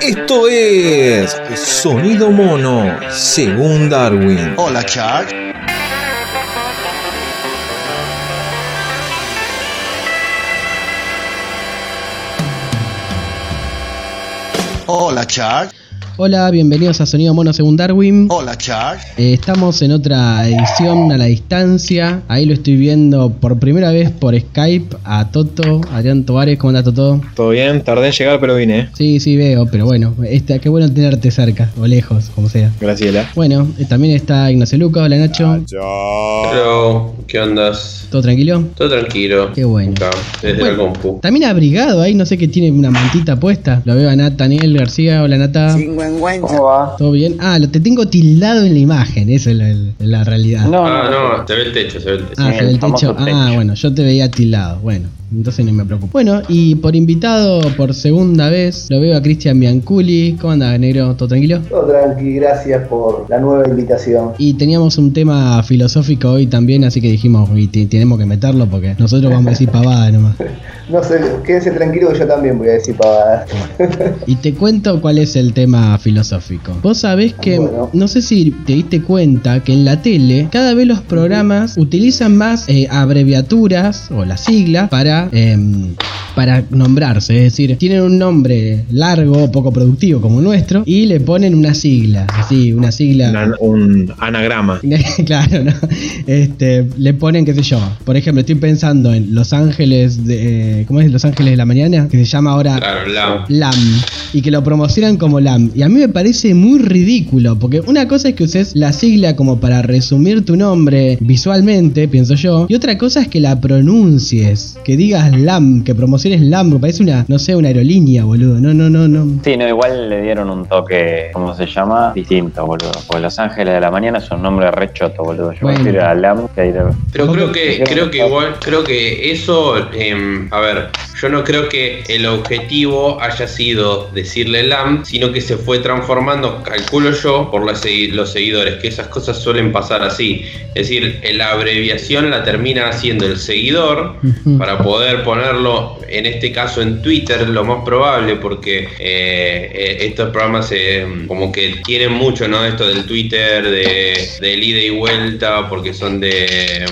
Esto es Sonido Mono, según Darwin. Hola, Chuck. Hola, Chuck. Hola, bienvenidos a Sonido Mono según Darwin. Hola, Chuck. Eh, estamos en otra edición a la distancia. Ahí lo estoy viendo por primera vez por Skype a Toto, Adrián Tovares. ¿Cómo anda Toto? Todo bien, tardé en llegar, pero vine. Sí, sí, veo, pero bueno, este, qué bueno tenerte cerca o lejos, como sea. Graciela. Bueno, eh, también está Ignacio Luca. Hola Nacho. Hello, ¿qué ondas? ¿Todo tranquilo? Todo tranquilo. Qué bueno. Acá, desde Bueno, la compu. También abrigado ahí, no sé qué tiene una mantita puesta. Lo veo a Nathaniel García. Hola Nata. ¿Cómo va? ¿Todo bien? Ah, lo te tengo tildado en la imagen, esa es la, la realidad. No, Ah, no, no, se ve el techo, se ve el techo. Ah, Sí, se ve el techo. Ah, bueno, yo te veía tildado. Bueno, entonces no me preocupo. Bueno, y por invitado por segunda vez, lo veo a Cristian Bianculi. ¿Cómo anda, negro? ¿Todo tranquilo? Todo tranqui, gracias por la nueva invitación. Y teníamos un tema filosófico hoy también, así que dijimos, y te- tenemos que meterlo porque nosotros vamos a decir pavada nomás. No sé, quédense tranquilos que yo también voy a decir pavadas. Y te cuento cuál es el tema filosófico. Vos sabés que, Bueno. no sé si te diste cuenta que en la tele cada vez los programas utilizan más eh, abreviaturas o las siglas para, em, para nombrarse. Es decir, tienen un nombre largo, poco productivo como el nuestro, y le ponen una sigla. Así, una sigla. Una- un anagrama. claro, ¿no? Este, le ponen, qué sé yo. Por ejemplo, estoy pensando en Los Ángeles de. eh, ¿Cómo es? Los Ángeles de la Mañana, que se llama ahora Claro, la. LAM y que lo promocionan como LAM. Y a mí me parece muy ridículo, porque una cosa es que uses la sigla como para resumir tu nombre visualmente, pienso yo, y otra cosa es que la pronuncies, que digas LAM, que promociones LAM, me parece una, no sé, una aerolínea, boludo. No, no, no, no. Sí, no, igual le dieron un toque, ¿cómo se llama? Distinto, boludo. Porque Los Ángeles de la Mañana es un nombre re choto, boludo. Yo Bueno. prefiero a Lam que a ir a- Pero creo que, creo que que- igual, creo que eso, em, a ver, yo no creo que el objetivo haya sido decirle LAM, sino que se fue transformando, calculo yo, por los, segui- los seguidores, que esas cosas suelen pasar así. Es decir, la abreviación la termina haciendo el seguidor para poder ponerlo, en este caso en Twitter, lo más probable, porque eh, eh, estos programas eh, como que tienen mucho, ¿no? Esto del Twitter, de, del ida y vuelta, porque son de,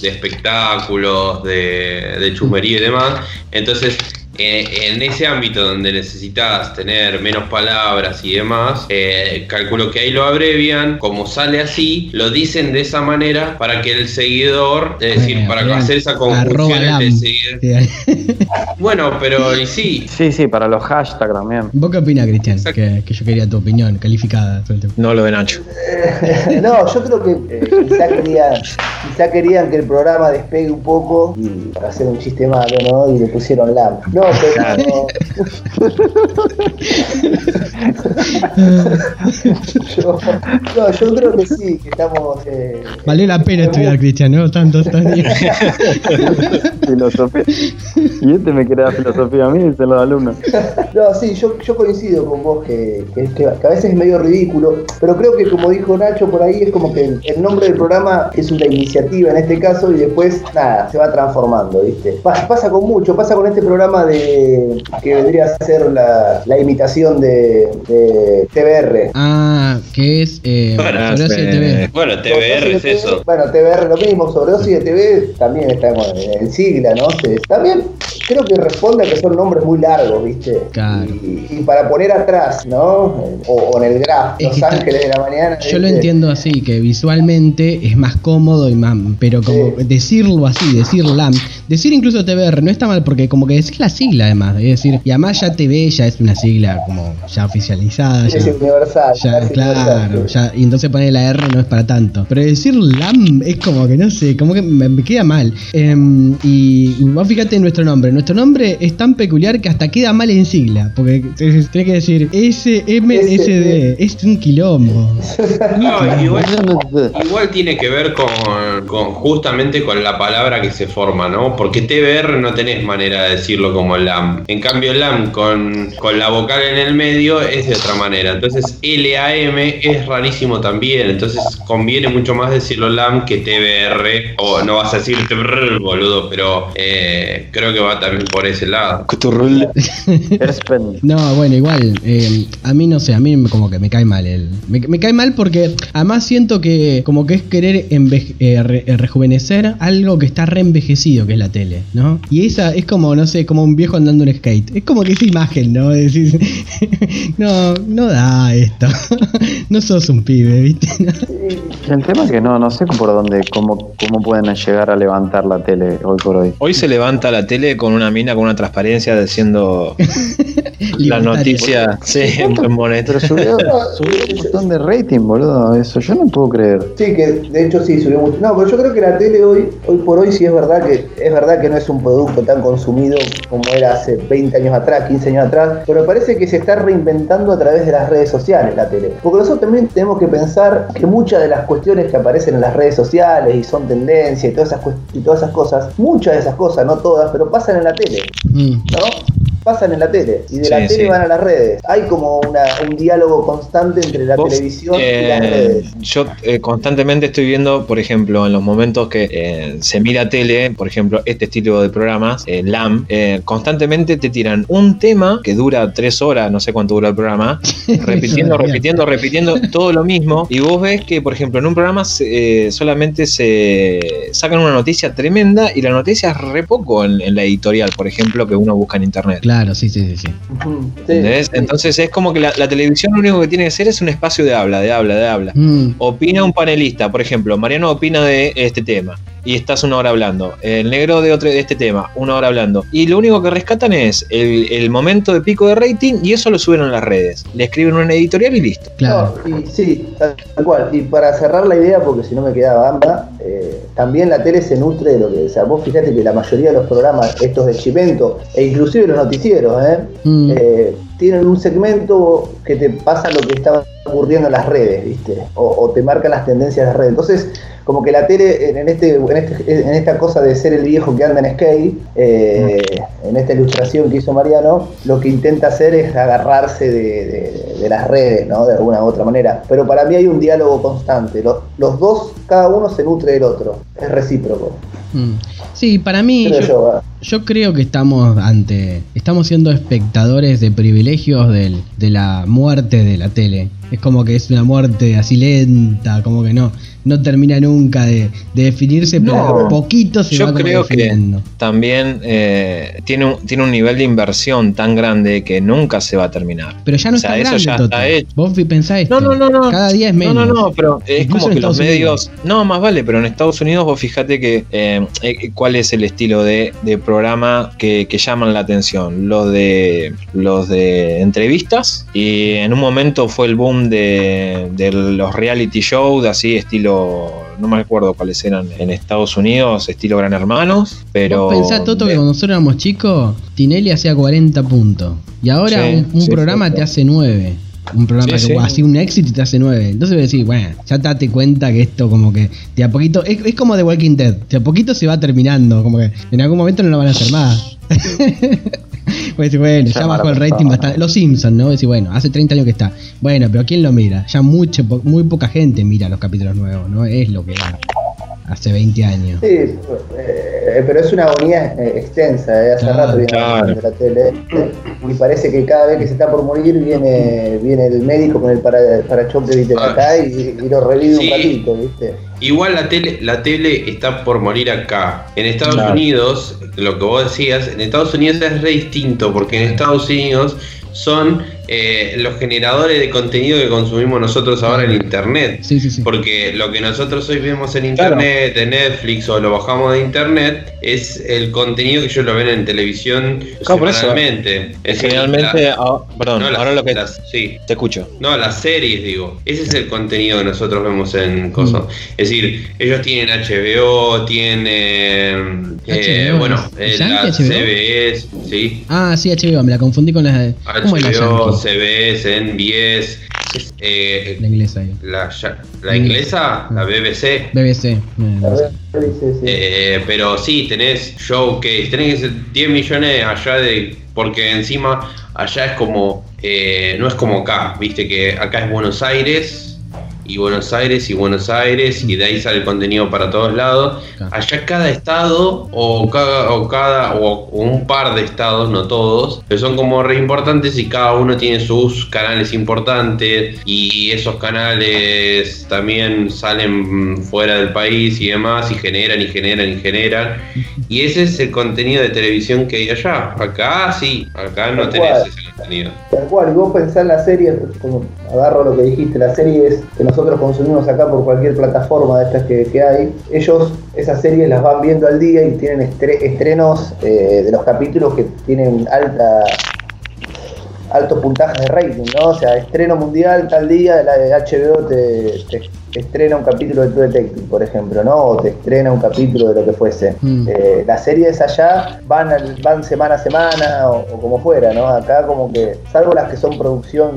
de espectáculos, de, de chusmería y demás. Entonces, eh, en ese ámbito donde necesitas tener menos palabras y demás, eh, calculo que ahí lo abrevian, como sale así, lo dicen de esa manera para que el seguidor, es decir, Bueno, para bien. hacer esa conjunción entre seguidor. Sí. Bueno, pero y sí, Sí, sí, para los hashtags también. ¿Vos qué opinás, Cristian? Que, que yo quería tu opinión calificada. No lo de Nacho. no, yo creo que eh, quizá, querían, quizá querían que el programa despegue un poco y para hacer un chiste malo, ¿no? Y le pusieron LAM. No. Yo, no, yo creo que sí, que estamos. Eh, Valió la pena estudiar, Cristian, ¿no? Tantos años. filosofía. Y este me quiere dar filosofía a mí, dicen los alumnos. No, sí, yo, yo coincido con vos que, que, a veces es medio ridículo, pero creo que como dijo Nacho por ahí, es como que el, el nombre del programa es una iniciativa en este caso y después, nada, se va transformando, ¿viste? Pasa, pasa con mucho, pasa con este programa de que vendría a ser la, la imitación de, de TBR. Ah, que es eh, Bueno, de eh, TV. bueno, TBR es eso. Bueno, TBR lo mismo, sobredosis de TV también está en, en sigla, ¿no? Se- también creo que responde a que son nombres muy largos, ¿viste? Claro. Y, y para poner atrás, ¿no? O, o en el graph, Es Los está- Ángeles de la Mañana. Yo lo entiendo así, que visualmente es más cómodo y más. Pero como Sí. decirlo así, decir LAM, decir incluso TBR no está mal porque como que decir la sigla además. Es decir, y además ya TV ya es una sigla como ya oficializada. Ya, Es universal. ya, es claro, universal, sí. ya, y entonces poner la R no es para tanto. Pero decir LAM es como que no sé, como que me, me queda mal. Em, y vos fíjate en nuestro nombre. Nuestro nombre es tan peculiar que hasta queda mal en sigla. Porque tenés que decir SMSD. Es un quilombo. No, igual, igual tiene que ver con, con- justamente con la palabra que se forma, ¿no? Porque TBR no tenés manera de decirlo como LAM. En cambio, LAM con, con la vocal en el medio es de otra manera. Entonces, LAM es rarísimo también. Entonces, conviene mucho más decirlo LAM que TBR. O no vas a decir TBR, boludo, pero eh, creo que va también por ese lado. No, bueno, igual, eh, a mí no sé, a mí me- como que me cae mal el... Me, me cae mal porque además siento que como que es querer enveje- eh, re- eh, rejuvenecer algo que está reenvejecido, que es la tele, ¿no? Y esa es como, no sé, como un viejo andando en skate. Es como que esa imagen, ¿no? Decís, no, no da esto. no sos un pibe, ¿viste? El tema es que no, no sé por dónde, cómo, cómo pueden llegar a levantar la tele hoy por hoy. Hoy se levanta la tele con una mina con una transparencia diciendo la noticia sí, en. Pero subió, subió un montón de rating, boludo. Eso yo no puedo creer. Sí, que de hecho sí subió mucho. No, pero yo creo que la tele hoy, hoy por hoy sí es verdad que es verdad que no es un producto tan consumido como era hace 20 años atrás, 15 años atrás, pero parece que se está reinventando a través de las redes sociales la tele. Porque nosotros también tenemos que pensar que muchas de las cuestiones que aparecen en las redes sociales y son tendencia y todas esas, y todas esas cosas, muchas de esas cosas, no todas, pero pasan en la tele. Mm. ¿no? Pasan en la tele y de Sí, la tele sí. van a las redes. Hay como una, un diálogo constante entre la Vos, televisión y eh, las redes. yo eh, constantemente estoy viendo, por ejemplo, en los momentos que eh, se mira tele, por ejemplo, este estilo de programas, eh, LAM, eh, constantemente te tiran un tema que dura tres horas, no sé cuánto dura el programa, repitiendo, repitiendo, repitiendo todo lo mismo. Y vos ves que, por ejemplo, en un programa se- eh, solamente se sacan una noticia tremenda y la noticia es re poco en, en la editorial, por ejemplo, que uno busca en internet. Claro, sí, sí, sí. sí. Entonces es como que la, la televisión lo único que tiene que ser es un espacio de habla, de habla, de habla. Mm. Opina un panelista, por ejemplo, Mariano opina de este tema y estás una hora hablando. El negro de otro de este tema, una hora hablando. Y lo único que rescatan es el, el momento de pico de rating y eso lo suben a las redes. Le escriben una editorial y listo. Claro. No, y sí, tal cual. Y para cerrar la idea, porque si no me quedaba banda, eh, también la tele se nutre de lo que. O sea, vos fíjate que la mayoría de los programas, estos de Chimento, e inclusive los noticieros, ¿eh? Mm. Eh, tienen un segmento que te pasa lo que está ocurriendo en las redes, ¿viste? O, te marca las tendencias de las redes. Entonces, como que la tele, en, este, en, este- en esta cosa de ser el viejo que anda en skate, eh, en esta ilustración que hizo Mariano, lo que intenta hacer es agarrarse de, las redes, ¿no? De alguna u otra manera. Pero para mí hay un diálogo constante. Los dos, cada uno se nutre del otro. Es recíproco. Mm. Sí, para mí, Creo yo, yo, yo creo que estamos ante. Estamos siendo espectadores de privilegios del- de la muerte de la tele. Es como que es una muerte así lenta, como que no, no termina nunca de, de definirse, pero No, a poquito se Yo va creo que también eh, tiene, un, tiene un nivel de inversión tan grande que nunca se va a terminar. Pero ya no O sea, está eso grande, ya Toto. está hecho. Vos pensás esto. No, no, no, no. Cada día es menos. No, no, no, pero es Incluso como que los medios. No, más vale, pero en Estados Unidos vos fíjate que eh, eh, cuál es el estilo de, de programa que, que llaman la atención. Los de los de entrevistas. Y en un momento fue el boom de, de los reality shows, así estilo. No me acuerdo cuáles eran en Estados Unidos, estilo Gran Hermanos. Pero. Vos pensás, Toto, que cuando nosotros éramos chicos, Tinelli hacía 40 puntos. Y ahora Sí, un, un sí, programa te hace 9. Un programa Sí, que sí. así un éxito y te hace 9. Entonces decís, bueno, ya te date cuenta que esto como que de a poquito, es, es como The Walking Dead, de a poquito se va terminando, como que en algún momento no lo van a hacer más. Pues bueno, ya Ya bajó el rating persona. bastante. Los Simpsons, ¿no? Decís, bueno, hace 30 años que está. Bueno, pero ¿quién lo mira? Ya mucho, po- muy poca gente mira los capítulos nuevos, ¿no? Es lo que era hace 20 años. Sí, eh, pero es una agonía eh, extensa, eh, hace Claro, rato viene claro. de la tele. eh, y parece que cada vez que se está por morir viene, viene el médico con el para, parachoque. Ah. acá y, y lo revive Sí. un ratito, ¿viste? Igual la tele, la tele está por morir acá. En Estados Claro. Unidos, lo que vos decías, en Estados Unidos es re distinto, porque en Estados Unidos son eh, los generadores de contenido que consumimos nosotros ahora en internet. Sí, sí, sí. Porque lo que nosotros hoy vemos en internet, en Netflix o lo bajamos de internet, es el contenido que ellos lo ven en televisión Claro, semanalmente. Es Generalmente, la- perdón, no, las- ahora lo que las- sí. te escucho. No, las series, digo. Ese es el contenido que nosotros vemos en cosas. Es decir, ellos tienen HBO, tienen. eh, HBO, bueno, ¿es eh, la HBO? CBS, sí. Ah, sí, HBO, me la confundí con las de. ¿Cómo es la HBO? CBS, NBS. Eh, La inglesa la, ya- la inglesa, la BBC. BBC. eh, sí. Eh, pero sí, tenés showcase, tenés 10 millones allá de. Porque encima allá es como. eh, no es como acá, viste que acá es Buenos Aires. Y Buenos Aires y Buenos Aires y de ahí sale el contenido para todos lados. Allá cada estado o cada o cada o, un par de estados, no todos, pero son como re importantes y cada uno tiene sus canales importantes y esos canales también salen fuera del país y demás y generan y generan y generan y ese es el contenido de televisión que hay allá. Acá sí, acá no tenés ese contenido. Tal cual, y vos pensás en las series, como agarro lo que dijiste, las series que nosotros consumimos acá por cualquier plataforma de estas que, que hay, ellos esas series las van viendo al día y tienen estre- estrenos eh, de los capítulos que tienen alta altos puntajes de rating, ¿no? O sea, estreno mundial tal día, la de HBO te, te- te estrena un capítulo de True Detective, por ejemplo, ¿no? O te estrena un capítulo de lo que fuese. Mm. Eh, las series allá van, al- van semana a semana o, o como fuera, ¿no? Acá como que, salvo las que son producción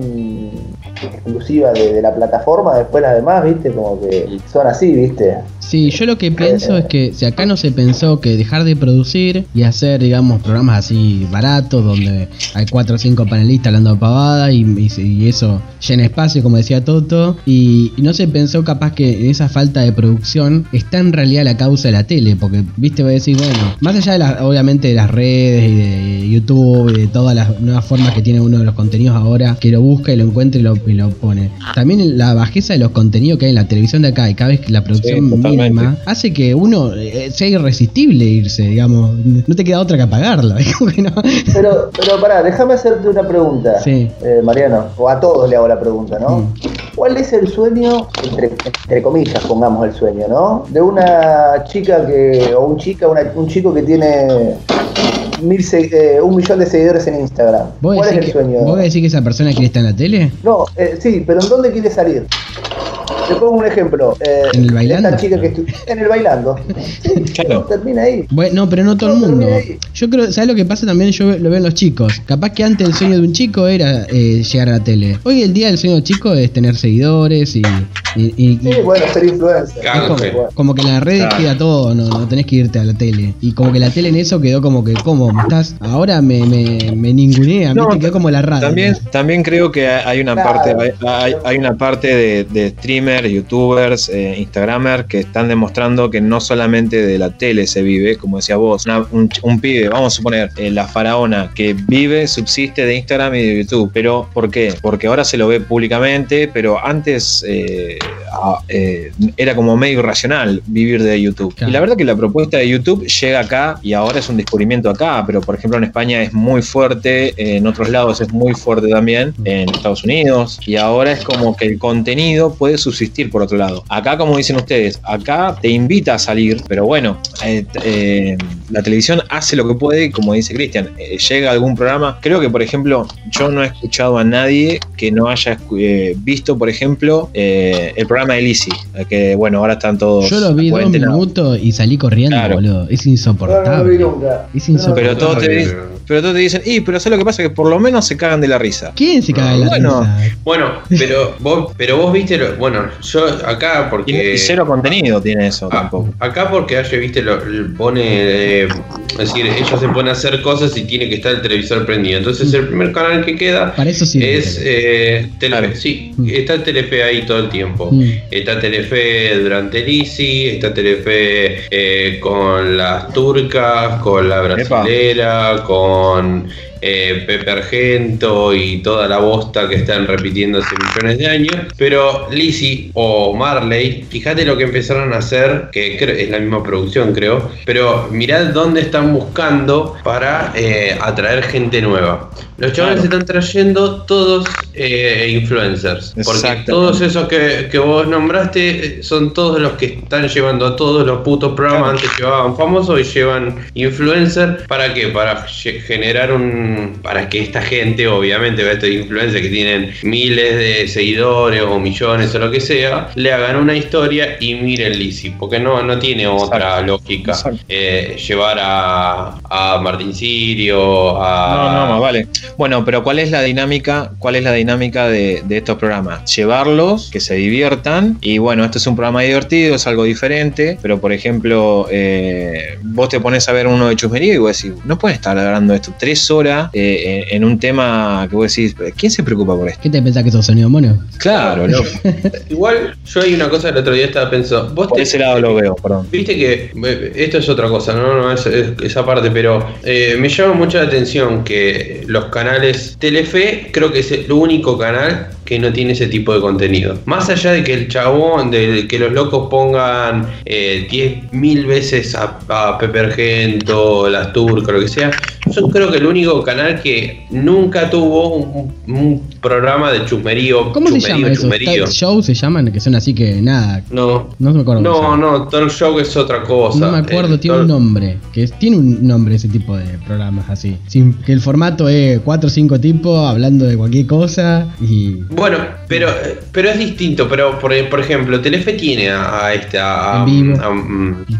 exclusiva de, de la plataforma, después las demás, viste, como que son así, viste. Sí, yo lo que pienso es que si acá no se pensó que dejar de producir y hacer, digamos, programas así baratos donde hay cuatro o cinco panelistas hablando pavada y, y eso llena espacio, como decía Toto, y, y no se pensó capaz que en esa falta de producción está en realidad la causa de la tele, porque, viste, voy a decir, bueno, más allá de las, obviamente de las redes y de YouTube y de todas las nuevas formas que tiene uno de los contenidos ahora, que lo busca y lo encuentra y lo, y lo pone. También la bajeza de los contenidos que hay en la televisión de acá y cada vez que la producción Sí, mínima hace que uno eh, sea irresistible irse, digamos. No te queda otra que apagarla. no. Pero, pero pará, déjame hacerte una pregunta, Sí. eh, Mariano, o a todos le hago la pregunta, ¿no? Mm. ¿Cuál es el sueño, entre, entre comillas, pongamos el sueño, ¿no? De una chica que, o un chica, una- un chico que tiene mil eh, un millón de seguidores en Instagram. ¿Vos ¿Cuál es el que, sueño? ¿Vos decís que esa persona quiere estar en la tele? No, eh, sí, pero ¿en dónde quiere salir? Te pongo un ejemplo. eh, ¿En el bailando? Esta chica que en el bailando. Claro. termina ahí. Bueno, no, pero no todo el mundo. Yo creo, ¿sabes lo que pasa también? Yo lo veo en los chicos. Capaz que antes el sueño de un chico era eh, llegar a la tele. Hoy el día el sueño del chico es tener seguidores y. y- y- Sí, bueno, ser influencer. Canje. como, Bueno. como que en las redes Claro. queda todo, no, no tenés que irte a la tele. Y como que la tele en eso quedó como que, ¿cómo? ¿Me estás? Ahora me, me, me ningunea, No, ¿viste? quedó como la radio. También, también creo que hay una Claro. parte, hay, una parte de, de streamers, youtubers, eh, instagramers que están demostrando que no solamente de la tele se vive, como decía vos, una- un, un pibe, vamos a suponer, eh, la faraona, que vive, subsiste de Instagram y de YouTube. Pero, ¿por qué? Porque ahora se lo ve públicamente, pero antes eh, a- era como medio irracional vivir de YouTube. Claro. Y la verdad que la propuesta de YouTube llega acá y ahora es un descubrimiento acá, pero por ejemplo en España es muy fuerte, en otros lados es muy fuerte también, en Estados Unidos, y ahora es como que el contenido puede subsistir por otro lado. Acá, como dicen ustedes, acá te invita a salir, pero bueno, eh, eh, la televisión hace lo que puede, como dice Cristian, eh, llega algún programa. Creo que, por ejemplo, yo no he escuchado a nadie que no haya escu- eh, visto, por ejemplo, eh, el programa de Lizzie, eh, que bueno, ahora están todos. Yo lo vi dos minutos y salí corriendo, Claro. boludo. Es No, no lo insoportable. Es. Pero Está te, pero todos te dicen, y pero ¿sabes lo que pasa? Que por lo menos se cagan de la risa. ¿Quién se caga de la Bueno. risa? Bueno, pero vos, pero vos viste, lo- bueno, yo acá porque... y cero contenido tiene eso Ah, tampoco. acá porque Aye, viste, lo, lo pone, eh, es decir, ella se pone a hacer cosas y tiene que estar el televisor prendido. Entonces el primer canal que queda Para eso sí. es eh, Telefe. Claro. Sí, está Telefe ahí todo el tiempo. Mm. Está Telefe durante Lisi, está Telefe eh, con las turcas, con la brasilera, con on eh, Pepe Argento y toda la bosta que están repitiendo hace millones de años. Pero Lizzie o Marley, fíjate lo que empezaron a hacer, que es la misma producción creo, pero mirad dónde están buscando para eh, atraer gente nueva. Los chavales Claro. están trayendo todos eh, influencers. Porque todos esos que, que vos nombraste eh, son todos los que están llevando a todos los putos programas. Antes llevaban famosos y llevan influencer. ¿Para qué? Para ge- generar un, para que esta gente, obviamente, estos influencers que tienen miles de seguidores o millones o lo que sea, le hagan una historia y miren Lizzy, porque no, no tiene otra lógica eh, llevar a, a Martín Sirio, a... No, no, más vale. Bueno, pero ¿cuál es la dinámica? ¿Cuál es la dinámica de, de estos programas? Llevarlos, que se diviertan. Y bueno, esto es un programa divertido, es algo diferente. Pero por ejemplo, eh, vos te pones a ver uno de chusmería y vos decís, no puedes estar hablando esto tres horas eh, en, en un tema que vos decís, ¿quién se preocupa por esto? ¿Qué te pensás que sos sonido mono? Claro, no. Igual yo hay una cosa el otro día estaba pensando, vos Por te- ese lado lo veo, perdón. Viste que eh, esto es otra cosa, no, no es, es esa parte, pero eh, me llama mucho la atención que los canales Telefe creo que es el único canal que no tiene ese tipo de contenido. Más allá de que el chabón, de que los locos pongan eh, 10.000 veces a, a Pepe Argento, las turcas, lo que sea, yo creo que el único canal que nunca tuvo un, un programa de chusmerío. ¿Cómo se llama eso? show se llaman, que son así que nada. No, No me acuerdo. no, no, talk show es otra cosa. No me acuerdo, El tiene un nombre. Que es- tiene un nombre ese tipo de programas así. Sin, que el formato es cuatro o cinco tipos hablando de cualquier cosa y. Bueno, pero, pero es distinto, pero por, por ejemplo, Telefe tiene a, a este, a, En vivo.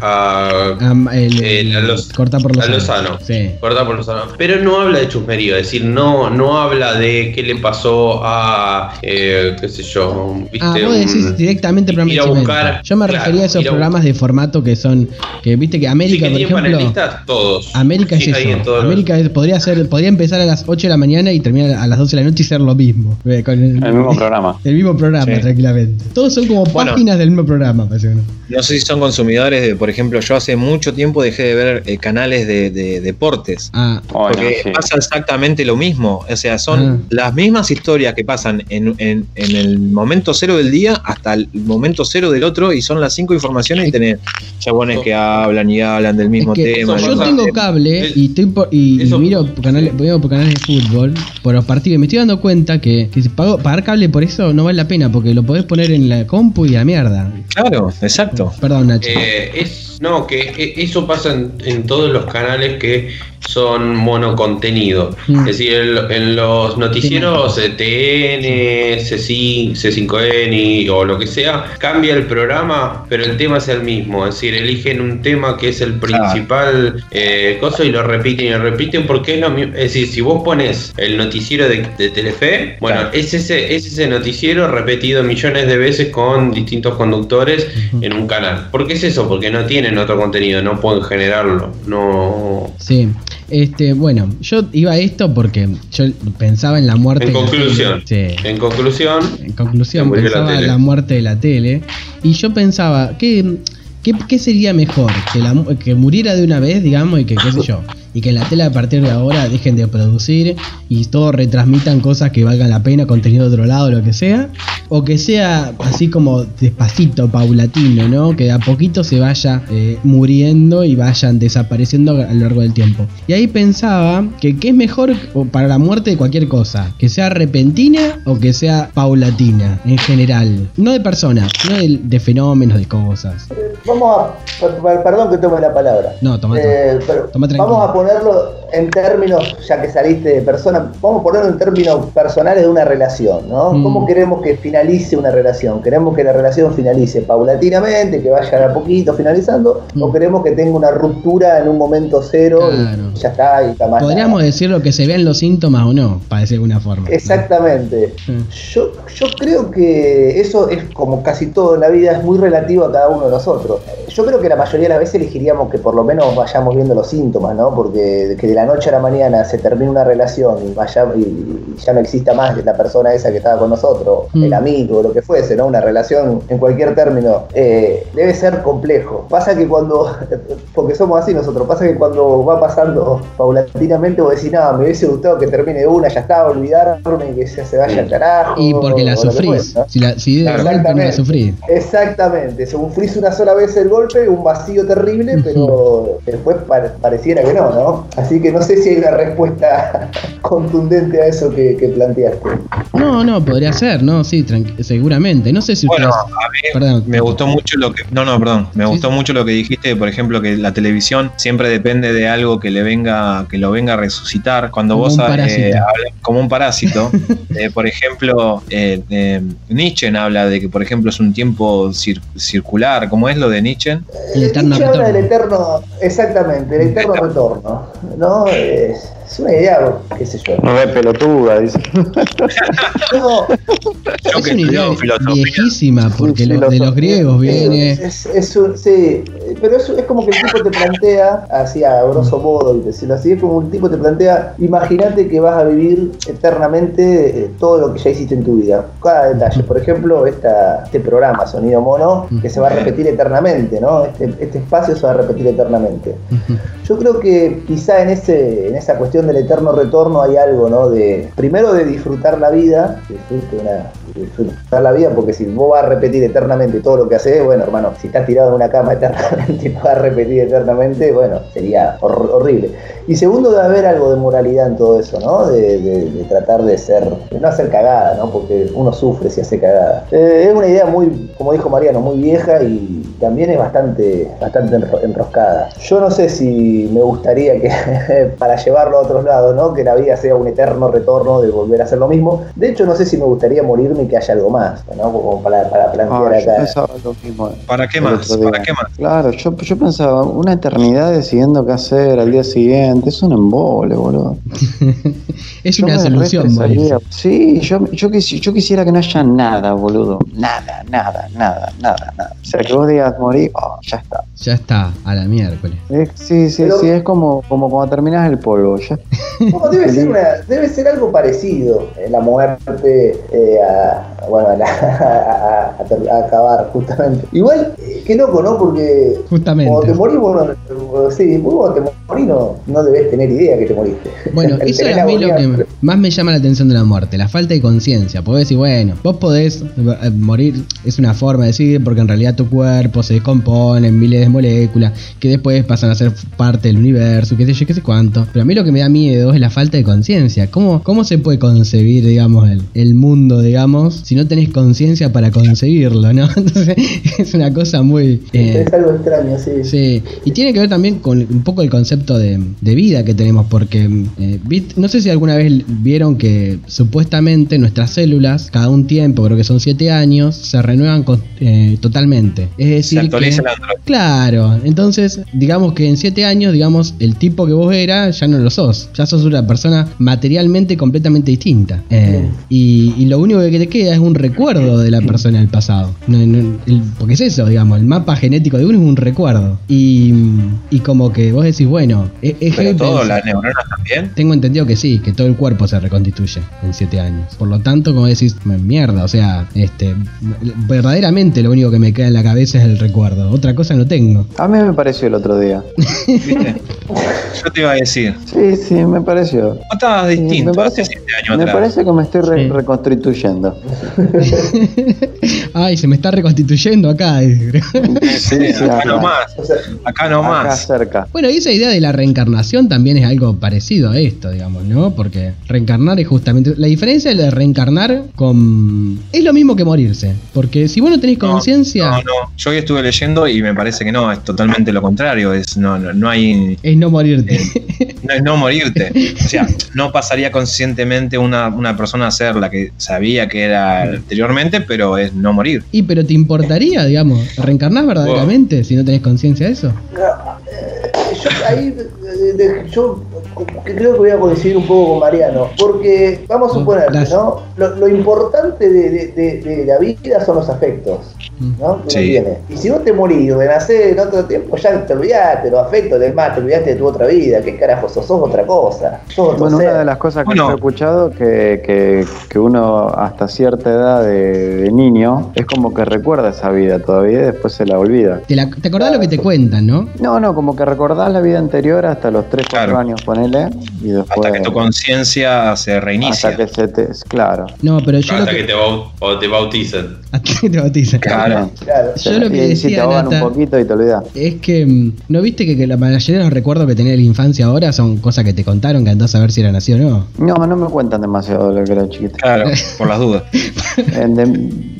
a, a- am- el, el- a los- corta por los a Lozano. Sí. Corta por Pero no habla de chusmerío, es decir, no, no habla de qué le pasó a, eh, qué sé yo, viste, Ah, vos decís un- directamente programa ir a buscar- Yo me claro, refería a esos programas de formato que son. Que viste que Sí, América, que por ejemplo. panelistas todos. América Sí, es eso. todos los- América es- podría ser, podría empezar a las 8 de la mañana y terminar a las 12 de la noche y ser lo mismo. Eh, Con el, El mismo programa. el mismo programa, Sí. tranquilamente. Todos son como Bueno. páginas del mismo programa, parece uno. No sé si son consumidores de, por ejemplo, yo hace mucho tiempo dejé de ver eh, canales de, de deportes. Ah, Bueno, Porque sí. pasa exactamente lo mismo. O sea, son Ah. las mismas historias que pasan en, en- en el momento cero del día hasta el momento cero del otro y son las cinco informaciones y tenés chabones que hablan y hablan del mismo es que tema. eso yo tengo cable y, estoy por- y, y eso- miro por canales, veo por canales de fútbol, por los partidos, y me estoy dando cuenta que, que si pago, pagar cable por eso no vale la pena, porque lo podés poner en la compu y a la mierda. Claro, exacto. Perdón, Nacho. Eh, es, no, que eh, eso pasa en, en todos los canales que son monocontenido. Mm. Es decir, en, en los noticieros TN, C5, C5N o lo que sea, cambia el programa, pero el tema es el mismo. Es decir, eligen un tema que es el principal eh, cosa y lo repiten y lo repiten porque es lo mismo. Es decir, si vos pones el noticiero de, de Telefe, bueno, Claro. es, ese, es ese noticiero repetido millones de veces con distintos conductores en un canal. ¿Por qué es eso? Porque no tienen otro contenido, no pueden generarlo. No. Sí, este, bueno, yo iba a esto porque yo pensaba en la muerte En de la conclusión, tele. Sí. en conclusión, En conclusión, pensaba en la muerte de la tele. Y yo pensaba, ¿qué, qué, qué sería mejor? Que, la, que muriera de una vez, digamos, y que, qué sé yo, y que la tele a partir de ahora dejen de producir y todos retransmitan cosas que valgan la pena, contenido de otro lado, lo que sea. O que sea así como despacito, paulatino, ¿no? Que de a poquito se vaya eh, muriendo y vayan desapareciendo a lo largo del tiempo. Y ahí pensaba que qué es mejor para la muerte de cualquier cosa, que sea repentina o que sea paulatina en general, no de personas, no de, de fenómenos, de cosas. Vamos a. per- per- Perdón que tome la palabra. No, toma, Eh, Toma tranquilo. vamos a ponerlo en términos, ya que saliste de persona, vamos a ponerlo en términos personales de una relación, ¿no? Mm. ¿Cómo queremos que finalice una relación? ¿Queremos que la relación finalice paulatinamente, que vaya a poquito finalizando? Mm. ¿O queremos que tenga una ruptura en un momento cero Claro. y ya está y está más Podríamos nada? decir lo que se vean los síntomas o no, para decir de alguna forma. Exactamente. Yo, yo creo que eso es como casi todo en la vida, es muy relativo a cada uno de nosotros. Yo creo que la mayoría de las veces elegiríamos que por lo menos vayamos viendo los síntomas, ¿no? Porque que de la noche a la mañana se termine una relación y, vaya, y, y ya no exista más la persona esa que estaba con nosotros, Mm. el amigo, lo que fuese, ¿no? Una relación en cualquier término, eh, debe ser complejo. Pasa que cuando, porque somos así nosotros, pasa que cuando va pasando paulatinamente vos decís, no, me hubiese gustado que termine de una, ya está, olvidarme, que se, se vaya al carajo. Y porque la sufrís. fuese, ¿no? Si, la, si de golpe no la Exactamente. sufrís. Exactamente, sufrís una sola vez el golpe, un vacío terrible, pero después pa- pareciera que no, ¿no? Así que que no sé si hay una respuesta contundente a eso que, que planteaste. No, no, podría ser, ¿no? Sí, seguramente. No sé si Bueno, ustedes... a mí Perdón. me gustó mucho lo que. No, no, perdón. Me Sí, gustó mucho lo que dijiste, por ejemplo, que la televisión siempre depende de algo que le venga, que lo venga a resucitar. Cuando Como vos un eh, hablas- como un parásito. eh, por ejemplo, eh, eh, Nietzsche habla de que, por ejemplo, es un tiempo cir- circular. ¿Cómo es lo de Nietzsche? El eterno Nietzsche habla del eterno, exactamente, el eterno retorno, ¿no? Es, es una idea, qué sé yo. Re pelotuda, dice. No, Yo Es que una idea viejísima, porque lo- de los griegos viene... Es, es un- sí, pero es, es como que el tipo te plantea, así a grosso modo, y decirlo así, es como el tipo te plantea, imagínate que vas a vivir eternamente eh, todo lo que ya hiciste en tu vida. Cada detalle, por ejemplo, esta, este programa, Sonido Mono, que se va a repetir eternamente, ¿no? Este, este espacio se va a repetir eternamente. Yo creo que quizá en ese en esa cuestión del eterno retorno hay algo, ¿no? De primero de disfrutar la vida, disfrutar la vida, porque si vos vas a repetir eternamente todo lo que haces, bueno, hermano, si estás tirado en una cama eternamente y vas a repetir eternamente, bueno, sería hor- horrible. Y segundo, de haber algo de moralidad en todo eso, ¿no? De tratar de ser, de no hacer cagada, ¿no? Porque uno sufre si hace cagada. Eh, es una idea muy, como dijo Mariano, muy vieja y también es bastante, bastante enro- enroscada. Yo no sé si me gustaría que, para llevarlo a otros lados, ¿no? Que la vida sea un eterno retorno de volver a hacer lo mismo. De hecho, no sé si me gustaría morirme y que haya algo más, ¿no? Como para, para plantear Ah, yo acá. pensaba lo mismo. ¿Para qué más? ¿Para qué más? Claro, yo, yo pensaba, una eternidad decidiendo qué hacer al día siguiente, es un embole, boludo. es Yo una solución. Sí, yo, yo, quisi- yo quisiera que no haya nada, boludo. Nada, nada, nada, nada, nada. O sea, que vos digas morir, oh, ya está. Ya está, a la miércoles. Es- sí, sí, Pero- sí, es como, como cuando terminas el polvo. Ya. No, debe, ser una- debe ser algo parecido en la muerte eh, a, bueno, a, la- a- a- a ter- a acabar, justamente. Igual, eh, qué loco, ¿no? Porque Justamente. cuando te morís, vos no, sí, vos cuando te morís no, no debes tener idea que te moriste. Bueno, eso es a mí lo que más me llama la atención de la muerte, la falta de conciencia. Podés decir, bueno, vos podés eh, morir, es una forma de decir, porque en realidad tu cuerpo se descompone en miles de moléculas, que después pasan a ser parte del universo, qué sé yo, qué sé cuánto. Pero a mí lo que me da miedo es la falta de conciencia. ¿Cómo, ¿Cómo se puede concebir, digamos, el, el mundo, digamos, si no tenés conciencia para concebirlo, ¿no? Entonces, es una cosa muy... eh, Es algo extraño, sí. Sí, y tiene que ver también con un poco el concepto de, de vida que tenemos, porque eh, no sé si alguna vez vieron que supuestamente nuestras células, cada un tiempo, creo que son siete años, se renuevan con- eh, totalmente. Es Se decir, que, actualiza el Android. Claro, entonces digamos que en siete años, digamos, el tipo que vos eras ya no lo sos, ya sos una persona materialmente completamente distinta. Eh, y, y lo único que te queda es un recuerdo de la persona del pasado. No- no- el- porque es eso, digamos, el mapa genético de uno es un recuerdo. Y, y como que vos decís, bueno, es, es Pero heavy todo, las neuronas también. Tengo entendido que sí, que todo el cuerpo se reconstituye en siete años. Por lo tanto, como decís, mierda, o sea, este, verdaderamente lo único que me queda en la cabeza es el recuerdo. Otra cosa no tengo. A mí me pareció el otro día. ¿Viste? Yo te iba a decir. Sí, sí, me pareció. Vos estabas distinto me parece- hace siete años Me atrás. parece que me estoy re- Sí. reconstituyendo. Ay, se me está reconstituyendo acá. Sí, Sí, acá acá. nomás. Acá Acá nomás. cerca. Bueno, y esa idea de la reencarnación también es algo parecido a esto, digamos, ¿no? Porque reencarnar es justamente... La diferencia de reencarnar con... Es lo mismo que morirse. Porque si vos no tenés No, conciencia, No, no. Yo hoy estuve leyendo y me parece que no, es totalmente lo contrario. Es, no, no, no hay. es no morirte. No es no morirte. O sea, no pasaría conscientemente una, una persona a ser la que sabía que era anteriormente, pero es no morir. y pero te importaría, digamos, reencarnar verdaderamente si no tenés conciencia de eso. yo ahí eh, de- yo que creo que voy a coincidir un poco con Mariano, porque vamos a suponer. ¿no? Lo, lo importante de, de- de- de la vida son los afectos, ¿no? Que Sí. uno tiene. Y si vos te morís o renacés en otro tiempo, ya te olvidaste, los afectos del más, te olvidaste de tu otra vida, qué carajo sos, sos otra cosa, sos otro Bueno, ser. una de las cosas que Bueno. yo he escuchado que, que, que uno hasta cierta edad de, de niño es como que recuerda esa vida todavía y después se la olvida. ¿Te, la- te acordás lo que te cuentan, no? No, no, como que recordás la vida anterior hasta los 3, 4 Claro. años, ponele, y después... Hasta que tu conciencia se reinicia. Hasta que se te... Claro. No, pero yo Hasta que... que te, bau- o te bautizan. Hasta que te bautizan. Claro. Claro. Yo lo que y ahí sí te decía, ahogan Nata- un poquito y te olvidas. Es que, mm, ¿no viste que, que la mayoría de los recuerdos que tenía de la infancia ahora son cosas que te contaron que andás a ver si eran así o no? No, no me cuentan demasiado de lo que era chiquito. Claro, por las dudas. En de- vergüenza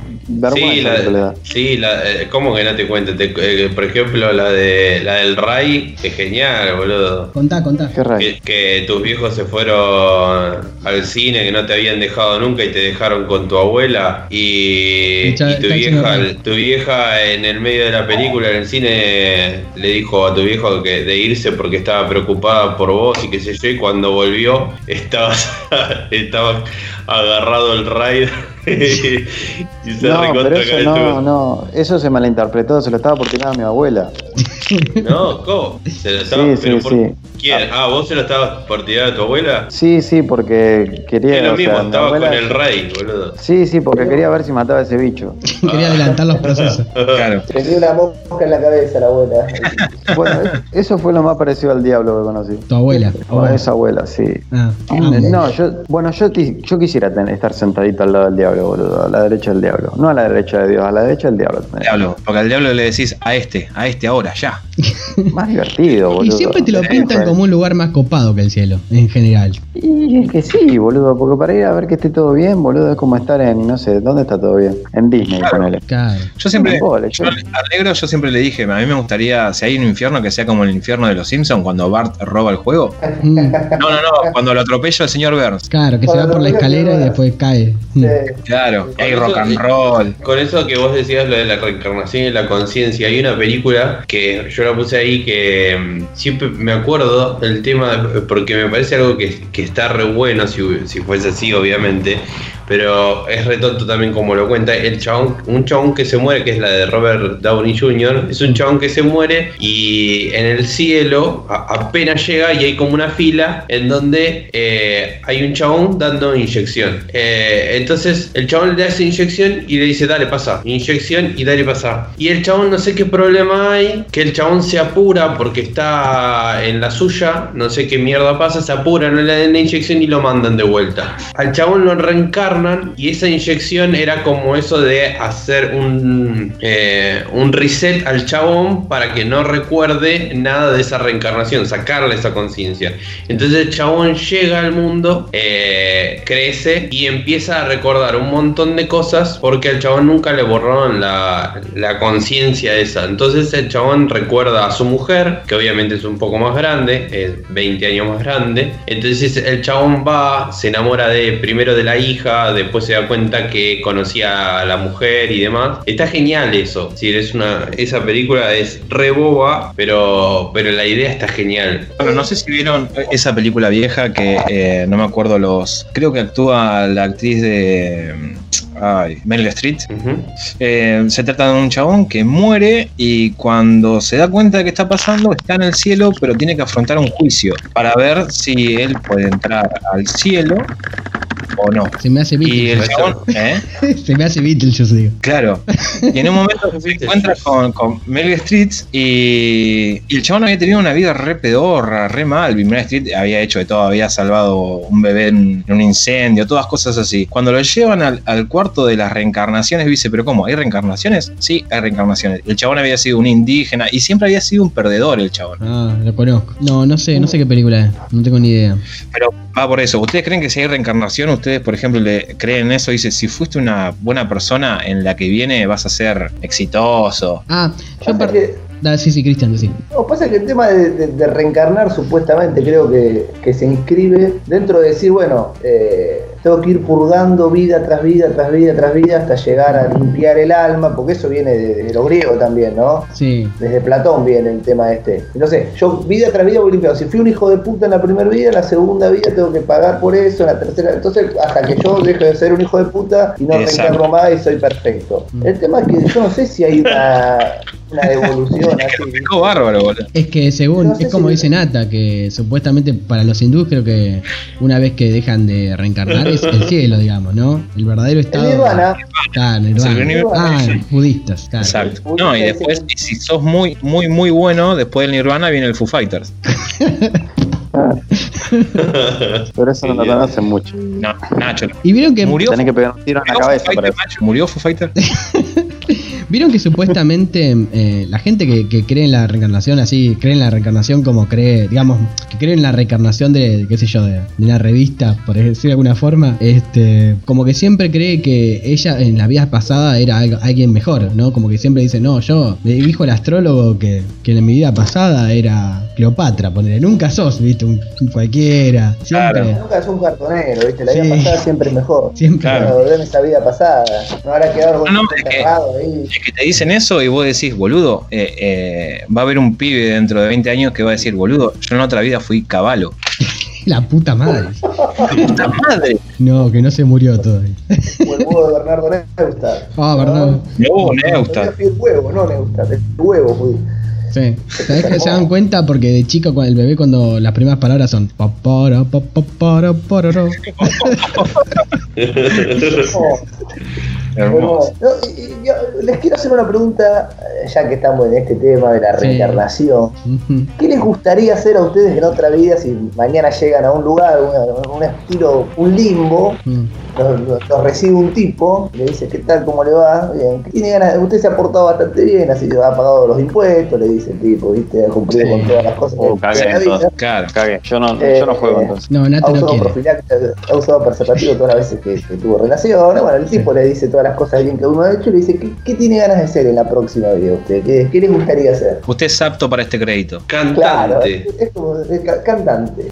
Sí, la, sí la, eh, ¿cómo que no te cuento? Te- eh, por ejemplo, la de la del Ray, es genial, boludo. Contá, contá. Qué. Que, que tus viejos se fueron al cine, que no te habían dejado nunca y te dejaron con tu abuela. Y, tu, vieja, tu vieja en el medio de la película, en el cine, le dijo a tu viejo que de irse porque estaba preocupada por vos y qué sé yo. Y cuando volvió, estabas, estabas agarrado el Ray. y se No, recontra pero eso calentó. no, no, eso se malinterpretó, se lo estaba por tirar a mi abuela. No, ¿cómo? ¿Se lo estaba, Sí, sí, por- sí. ¿Quién? Ah, ¿vos se lo estabas por tirar a tu abuela? Sí, sí, porque quería. Es lo o sea, mismo, mi estaba abuela- con el rey, boludo. Sí, sí, porque quería ver si mataba a ese bicho. Quería adelantar los procesos. Claro. Tenía una mosca en la cabeza la abuela. Bueno, eso fue lo más parecido al diablo que conocí. Tu abuela. O a esa abuela, sí. Ah, No, yo, bueno, yo, yo quisiera tener- estar sentadito al lado del diablo, boludo, a la derecha del diablo. No a la derecha de Dios, a la derecha del diablo. Diablo, porque al diablo le decís a este, a este ahora, ya. Más divertido, Y boludo. siempre te lo pintan como un lugar más copado que el cielo, en general. Y es que sí, boludo, porque para ir a ver que esté todo bien, boludo, es como estar en, no sé, ¿dónde está todo bien? En Disney, ponele. Claro. Yo siempre, yo yo- al negro yo siempre le dije, a mí me gustaría, si hay un infierno, que sea como el infierno de los Simpsons cuando Bart roba el juego. Mm, No, no, no, cuando lo atropella el señor Burns. claro, que se va por la escalera y después cae. Sí. Claro, Con hay eso- rock and roll. Con eso que vos decías, lo de la reencarnación y la conciencia, hay una película que yo la puse ahí que mm, siempre me acuerdo del tema, porque me parece algo que, que está re bueno si, si fuese así, obviamente, pero es re tonto también como lo cuenta. El chabón, un chabón que se muere, que es la de Robert Downey Jr., es un chabón que se muere y en el cielo apenas llega y hay como una fila en donde eh, hay un chabón dando inyección. Eh, entonces el chabón le hace inyección y le dice, dale, pasa. Inyección y dale, pasa. Y el chabón no sé qué problema hay, que el chabón se apura porque está en la suya, no sé qué mierda pasa, se apura, no le dan la inyección y lo mandan de vuelta. Al chabón lo y esa inyección era como eso de hacer un, eh, un reset al chabón para que no recuerde nada de esa reencarnación, sacarle esa conciencia. Entonces el chabón llega al mundo, eh, crece y empieza a recordar un montón de cosas porque al chabón nunca le borraron la, la conciencia esa. Entonces el chabón recuerda a su mujer, que obviamente es un poco más grande, es 20 años más grande. Entonces el chabón va, se enamora de primero de la hija, después se da cuenta que conocía a la mujer y demás. Está genial eso. Si es una, esa película es re boba, pero, pero la idea está genial. Bueno, no sé si vieron esa película vieja que eh, no me acuerdo los. Creo que actúa la actriz de. Ay, Meryl Streep. Eh, se trata de un chabón que muere y cuando se da cuenta de que está pasando está en el cielo, pero tiene que afrontar un juicio para ver si él puede entrar al cielo o no. Se me hace Y el Beatles. chabón, ¿eh? Se me hace Beatles, yo digo. Claro. Y en un momento se encuentra con, con Meryl Streep y, y el chabón había tenido una vida re pedorra, re mal. Y Meryl Streep había hecho de todo, había salvado un bebé en, en un incendio, todas cosas así. Cuando lo llevan al, al cuarto de las reencarnaciones, dice, pero ¿cómo? ¿Hay reencarnaciones? Sí, hay reencarnaciones. El chabón había sido un indígena y siempre había sido un perdedor el chabón. Ah, lo conozco. No, no sé, no sé qué película es. No tengo ni idea. Pero va por eso. ¿Ustedes creen que si hay reencarnación, ustedes, por ejemplo, le creen en eso? Dice, si fuiste una buena persona en la que viene, vas a ser exitoso. Ah, yo Da, sí, sí, Cristian, sí. No, pasa que el tema de, de- de reencarnar supuestamente creo que, que se inscribe dentro de decir, bueno, eh, tengo que ir purgando vida tras vida, tras vida, tras vida, hasta llegar a limpiar el alma, porque eso viene de, de lo griego también, ¿no? Sí. Desde Platón viene el tema este. Entonces, yo vida tras vida voy limpiando. Si fui un hijo de puta en la primera vida, en la segunda vida tengo que pagar por eso, en la tercera. Entonces, hasta que yo deje de ser un hijo de puta y no Exacto. reencarno más y soy perfecto. El tema es que yo no sé si hay una, una devolución Es que así. bárbaro, boludo. Es que según, No sé es como si- dice Nata, que supuestamente para los hindúes creo que una vez que dejan de reencarnar es el cielo, digamos, ¿no? El verdadero El estado. nirvana, Claro, nirvana. El nirvana. Ah, budistas, claro. Exacto. No, y después, y si sos muy, muy, muy bueno, después del Nirvana viene el Foo Fighters. Pero eso no lo conocen mucho. No, Nacho. Y vieron que Murió, Tenés que pegar un tiro en la murió cabeza para Fighter, eso. Nacho. ¿Murió Foo Fighter? Vieron que supuestamente eh, la gente que, que cree en la reencarnación así, cree en la reencarnación como cree, digamos, que cree en la reencarnación de, qué sé yo, de, de una revista, por decir de alguna forma, este, como que siempre cree que ella en la vida pasada era algo- alguien mejor, ¿no? Como que siempre dice, no, yo, me dijo el astrólogo que, que en mi vida pasada era Cleopatra, ponele, nunca sos, viste, un, un cualquiera, siempre. Claro. Nunca es un cartonero, ¿viste? La vida pasada siempre es mejor. Siempre. Claro. En esa vida pasada. No habrá quedado No, no, enterrado ahí. Es que te dicen eso y vos decís, boludo, eh, eh, va a haber un pibe dentro de 20 años que va a decir, boludo, yo en otra vida fui caballo. La puta madre. ¡Puta madre! No, que no se murió todavía. O el huevo de Bernardo Neustadt. Ah, Bernardo. No, Neustadt. Fui el huevo, no Neustadt, el huevo fui. Sí. ¿Sabés que se dan cuenta? Porque de chico con el bebé cuando las primeras palabras son no, y- y yo les quiero hacer una pregunta, eh, ya que estamos en este tema de la Sí. reencarnación. ¿Qué les gustaría hacer a ustedes en otra vida si mañana llegan a un lugar, un estilo, un limbo, Mm. Los recibe un tipo, le dice, ¿qué tal? ¿Cómo le va? Bien, ¿qué tiene ganas? Usted se ha portado bastante bien, así ha pagado los impuestos, le dice el tipo, ¿viste? Ha cumplido Sí. con todas las cosas Uh, de cagué la vida. entonces. Claro. Cagué. Yo no, Eh, yo no juego entonces. No, Ha no usado profiláctico, ha usado preservativo todas las veces que, que tuvo relaciones. Bueno, el tipo le dice todas las cosas bien que uno ha hecho y le dice, ¿qué, qué tiene ganas de hacer en la próxima vida usted? ¿Qué, qué le gustaría hacer? Usted es apto para este crédito. Claro, Cantante. es, es como es cantante.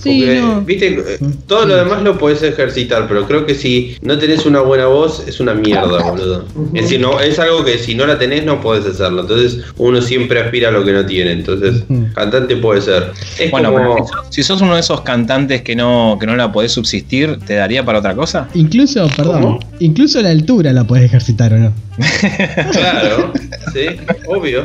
Sí, Porque, no. viste, eh, todo lo demás lo podés ejercitar, pero creo que si no tenés una buena voz, es una mierda, boludo. Es decir, no, es algo que si no la tenés, no podés hacerlo. Entonces, uno siempre aspira a lo que no tiene. Entonces, cantante puede ser. Es Bueno, como. pero si sos, si sos uno de esos cantantes que no, que no la podés subsistir, ¿te daría para otra cosa? Incluso, perdón, ¿Cómo? incluso la altura la puedes ejercitar o no. Claro, sí, obvio.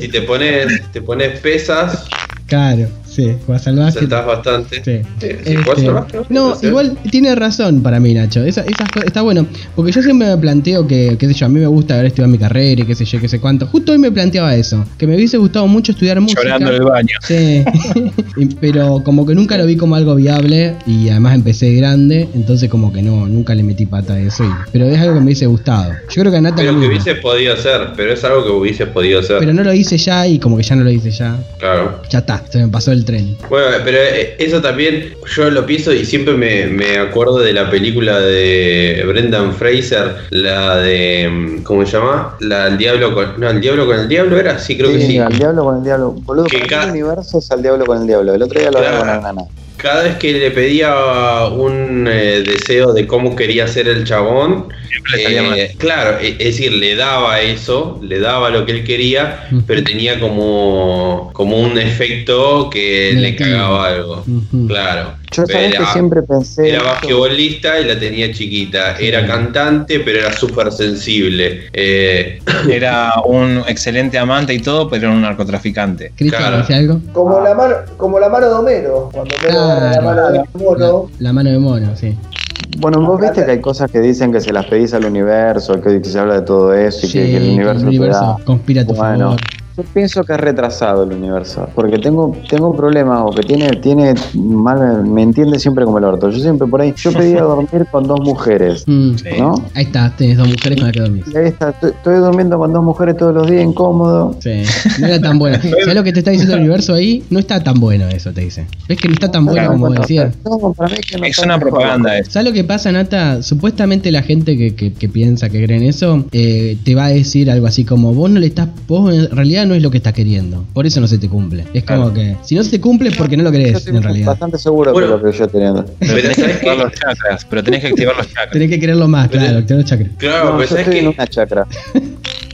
Si te pones, te pones pesas, Claro, sí, juega salvaje. saltás bastante. Sí. Sí, sí, Este, no, igual tiene razón para mí, Nacho. Esa, esas cosas- está bueno. Porque yo siempre me planteo que, qué sé yo, a mí me gusta haber estudiado mi carrera y qué sé yo, qué sé cuánto. Justo hoy me planteaba eso. Que me hubiese gustado mucho estudiar música. Llorando en el baño. Sí, pero como que nunca lo vi como algo viable y además empecé grande, entonces como que no, nunca le metí pata a eso. y- pero es algo que me hubiese gustado. Yo creo que a Nata Pero lo que mismo. hubieses podido hacer, pero es algo que hubieses podido hacer. Pero no lo hice ya y como que ya no lo hice ya. Claro. Ya está, se me pasó el tren. Bueno, pero eh, eso también yo lo pienso y siempre me, me acuerdo de la película de Brendan Fraser, la de. mm, ¿Cómo se llama? La del diablo con. No, el diablo con el diablo era, sí, creo que sí. al diablo con el diablo. Boludo, Que para ca- mí el universo es al diablo con el diablo. El otro día lo Claro. hablaba con la nana. Cada vez que le pedía un eh, deseo de cómo quería ser el chabón, eh, claro, es decir, le daba eso, le daba lo que él quería, pero tenía como, como un efecto que le cagaba algo. Claro. Yo sabés que siempre pensé. Era basquetbolista y la tenía chiquita. Era cantante, pero era súper sensible. Eh, Era un excelente amante y todo, pero era un narcotraficante. Cristian, Claro. ¿dice algo? Como la mano, como la mano de Homero, cuando agarra la Claro. mano de mono. La, la mano de mono, sí. Bueno, vos viste que hay cosas que dicen que se las pedís al universo, que, se habla de todo eso y Sí, que, que el universo, te da. conspira a tu Bueno, favor. Yo pienso que es retrasado el universo, porque tengo tengo problemas o que tiene tiene mal, me entiende siempre como el orto. Yo siempre por ahí, yo pedía dormir con dos mujeres, Mm. Sí. ¿no? Ahí está, tenés dos mujeres con las que dormís. Ahí está, estoy, durmiendo con dos mujeres todos los días, incómodo. Sí, no era tan bueno. ¿Sabes lo que te está diciendo el universo ahí? No está tan bueno eso, te dice. ¿Ves que no está tan bueno como decían? no, para mí que no Es una propaganda eso. ¿Sabes lo que pasa, Nata? Supuestamente la gente que, que- que piensa, que cree en eso, eh, te va a decir algo así como, vos no le estás, vos en realidad no es lo que estás queriendo. Por eso no se te cumple. Es como que, si no se te cumple es porque no lo Yo crees, estoy en realidad. bastante seguro Bueno. de lo que yo teniendo. Pero tenés que ¿sabes activar los chakras. Pero tenés que activar los chakras. Tenés que creerlo más, Pero- claro, activar los chakras. claro, No, pero yo sabes estoy en que una chacra.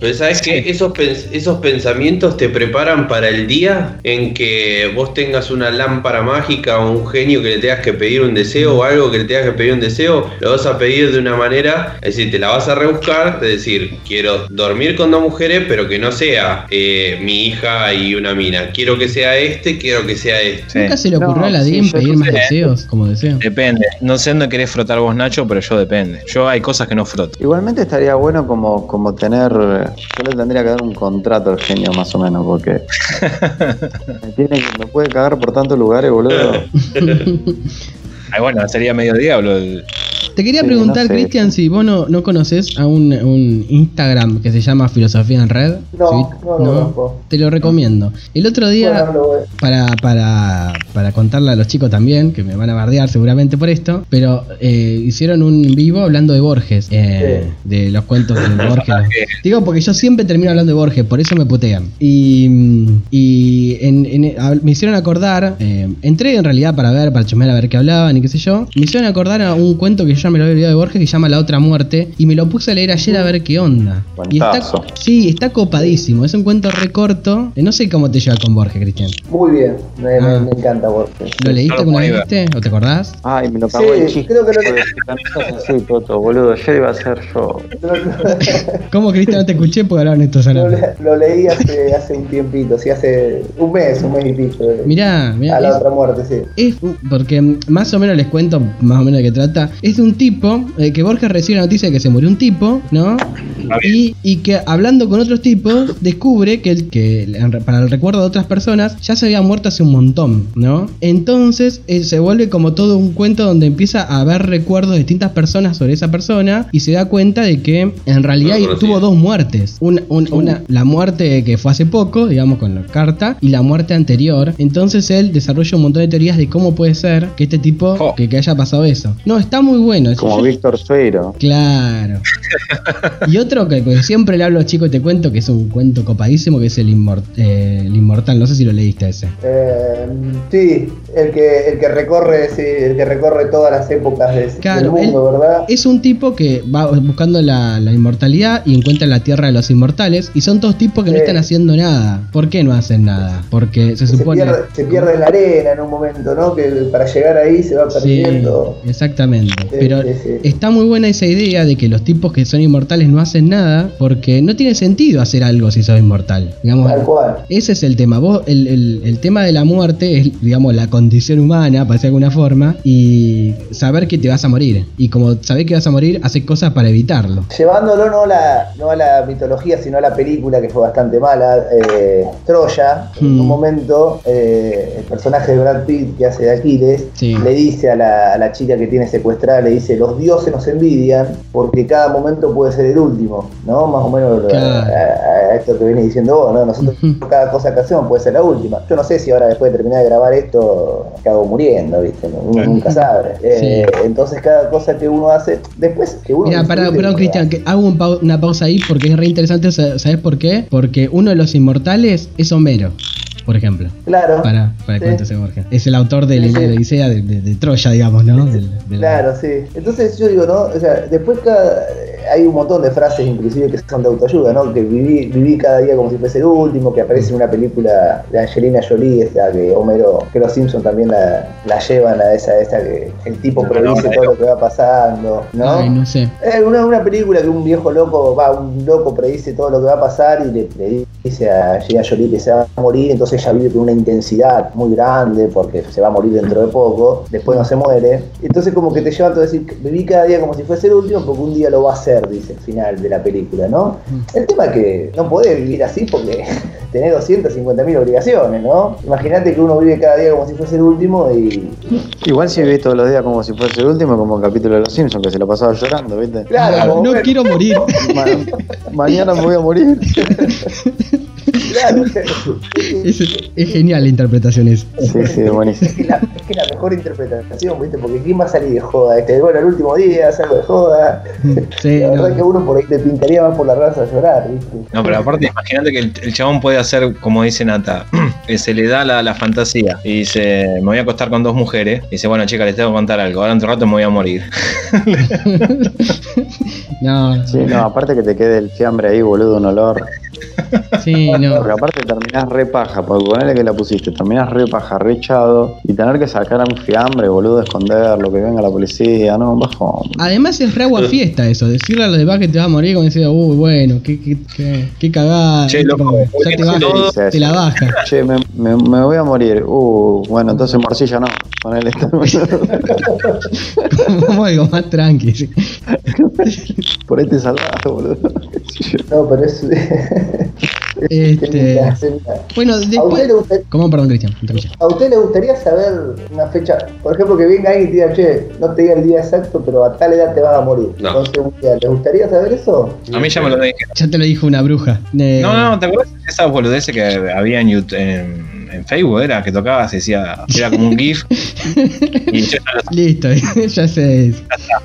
Pero sabes que esos, pens- esos pensamientos te preparan para el día en que vos tengas una lámpara mágica o un genio que le tengas que pedir un deseo o algo que le tengas que pedir un deseo, lo vas a pedir de una manera, es decir, te la vas a rebuscar, de decir, quiero dormir con dos mujeres, pero que no sea eh, mi hija y una mina. Quiero que sea este, quiero que sea este. Sí. ¿Nunca se le ocurrió No, a la sí, DIM yo pedir más sé. deseos como deseo? Depende. No sé dónde querés frotar vos, Nacho, pero yo depende. Yo hay cosas que no froto. Igualmente estaría bueno como, como tener, yo le tendría que dar un contrato al genio más o menos, porque me, tiene me puede cagar por tantos lugares, boludo. Ay, bueno, sería medio diablo. el- Te quería Sí, preguntar, no sé. Cristian, si vos no, no conoces a un, un Instagram que se llama Filosofía en Red. No, ¿Sí? no lo conozco. Te lo recomiendo. El otro día, Bueno, para, para, para contarle a los chicos también, que me van a bardear seguramente por esto, pero eh, hicieron un vivo hablando de Borges, eh, de los cuentos de Borges. Digo, porque yo siempre termino hablando de Borges, por eso me putean. Y, y en- en- a- me hicieron acordar, eh, entré en realidad para ver, para chusmear a ver qué hablaban y qué sé yo, me hicieron acordar a un cuento que yo ya me lo había olvidado de Borges que se llama La Otra Muerte, y me lo puse a leer ayer a ver qué onda. Y está, sí, está copadísimo, es un cuento re corto. Eh, No sé cómo te lleva con Borges, Cristian. Muy bien, me, Ah. me encanta Borges. ¿Lo leíste lo alguna vez, viste? ¿O te acordás? Ay, me lo cagó Sí, el chiste. creo que lo- así, Toto, boludo. Ayer iba a ser yo. ¿Cómo, Cristian? No te escuché porque hablaban estos Lo, salados. le- lo leí hace, hace un tiempito, sí, hace un mes, un mes y pico. eh, Mirá, mirá. a la es- otra muerte, sí. Es porque más o menos les cuento más o menos de qué trata. Es de un tipo eh, que Borges recibe la noticia de que se murió un tipo, ¿no? Y, y que hablando con otros tipos descubre que, el, que para el recuerdo de otras personas ya se había muerto hace un montón, ¿no? Entonces eh, se vuelve como todo un cuento donde empieza a haber recuerdos de distintas personas sobre esa persona y se da cuenta de que en realidad No tuvo dos muertes. Una, un- una, la muerte que fue hace poco, digamos con la carta, y la muerte anterior. Entonces él desarrolla un montón de teorías de cómo puede ser que este tipo, que, que haya pasado eso. No, está muy bueno. Como Víctor Sueiro. Claro. Y otro que, que siempre le hablo a los chicos y te cuento, que es un cuento copadísimo, que es el, Inmor- eh, el Inmortal. No sé si lo leíste ese. Eh, sí, el que, el que recorre, sí, el que recorre todas las épocas de- Claro, del mundo, ¿verdad? Es un tipo que va buscando la, la inmortalidad y encuentra la tierra de los inmortales. Y son todos tipos que no están haciendo nada. ¿Por qué no hacen nada? Porque se se, supone. pierde, se pierde en la arena en un momento, ¿no? Que para llegar ahí se va Sí, perdiendo. exactamente. Pero está muy buena esa idea de que los tipos que son inmortales no hacen nada porque no tiene sentido hacer algo si sos inmortal. Digamos, Tal cual. ese es el tema. Vos, el, el- el tema de la muerte es, digamos, la condición humana, para decir de alguna forma, y saber que te vas a morir. Y como sabés que vas a morir, haces cosas para evitarlo. Llevándolo no a, la, no a la mitología, sino a la película que fue bastante mala, eh, Troya, en Hmm. un momento eh, el personaje de Brad Pitt que hace de Aquiles Sí. le dice a la, a la chica que tiene secuestrada, le dice, los dioses nos envidian porque cada momento puede ser el último, ¿no? Más o menos a- Claro. a, a esto que venís diciendo vos, ¿no? Nosotros Ujú. cada cosa que hacemos puede ser la última. Yo no sé si ahora después de terminar de grabar esto acabo muriendo, ¿viste? Uno nunca sabe. Eh, Entonces cada cosa que uno hace, después que uno... Mira, perdón. Cristian, que hago un pau- una pausa ahí porque es re interesante. sa- ¿Sabes por qué? Porque uno de los inmortales es Homero, por ejemplo. Claro. Para, para Sí. Borges. Es el autor del Sí, sí. de Odisea de, de- de Troya, digamos, ¿no? Del- del- Claro, sí. Entonces yo digo, ¿no? O sea, después cada, hay un montón de frases inclusive que son de autoayuda, ¿no? Que viví, viví cada día como si fuese el último, que aparece en una película de Angelina Jolie, esta que Homero, que los Simpsons también la, la llevan a esa, esa que el tipo No, predice no, todo lo que va pasando, ¿no? Ay, no sé. Es una, una película que un viejo loco, va, un loco predice todo lo que va a pasar y le, le dice a Angelina Jolie que se va a morir, entonces ella vive con una intensidad muy grande porque se va a morir dentro de poco, después no se muere. Entonces como que te llevan a decir, viví cada día como si fuese el último porque un día lo va a hacer, dice el final de la película, ¿no? El tema es que no podés vivir así porque tenés 250 mil obligaciones, ¿no? Imagínate que uno vive cada día como si fuese el último y... Igual si vivís todos los días como si fuese el último, como el capítulo de los Simpsons, que se lo pasaba llorando, ¿viste? Claro, como no quiero morir. Ma- mañana me voy a morir. claro. es, es genial la interpretación esa. Sí, sí, es buenísimo. Es que, la, es que la mejor interpretación, ¿viste? Porque ¿quién va a salir de joda? Este, bueno, el último día salgo de joda. Sí, la verdad no. que uno por ahí te pintaría más por la raza a llorar, ¿viste? No, pero aparte, imagínate que el, el chabón puede hacer, como dice Nata, eh, se le da la, la fantasía y dice, me voy a acostar con dos mujeres. Y dice, bueno, chicas, les tengo que contar algo. Ahora en otro rato me voy a morir. No, Sí, no, aparte que te quede el fiambre ahí, boludo, un olor. sí, no. Porque aparte terminás re paja, porque ponele que la pusiste, terminás re paja, re echado, y tener que sacar a un fiambre, boludo, esconderlo, que venga la policía, no, bajón. Además es re agua fiesta eso, decirle a los demás que te vas a morir como decir, uy, bueno, qué, qué, qué, qué cagada. Che, ¿viste? loco, Como, ¿por ya te, baja, te la baja. Che, me, me, me voy a morir. Uh, bueno, entonces morcilla no. Ponele Como algo más tranqui. Por ahí te salvás, boludo. No, pero es. Este, bueno, ¿A usted, después... le gusta- ¿Cómo? Perdón, Cristian. interrumpí. ¿A usted le gustaría saber una fecha? Por ejemplo, que venga alguien y te diga, che, no te diga el día exacto, pero a tal edad te vas a morir. No. Entonces, ¿le gustaría saber eso? A mí ya me lo dije. Ya te lo dijo una bruja. No, no, ¿te acuerdas de esas boludeces que había en, YouTube, en, en Facebook? Era que tocabas, decía, era como un GIF. y yo ya lo Listo, ya sé.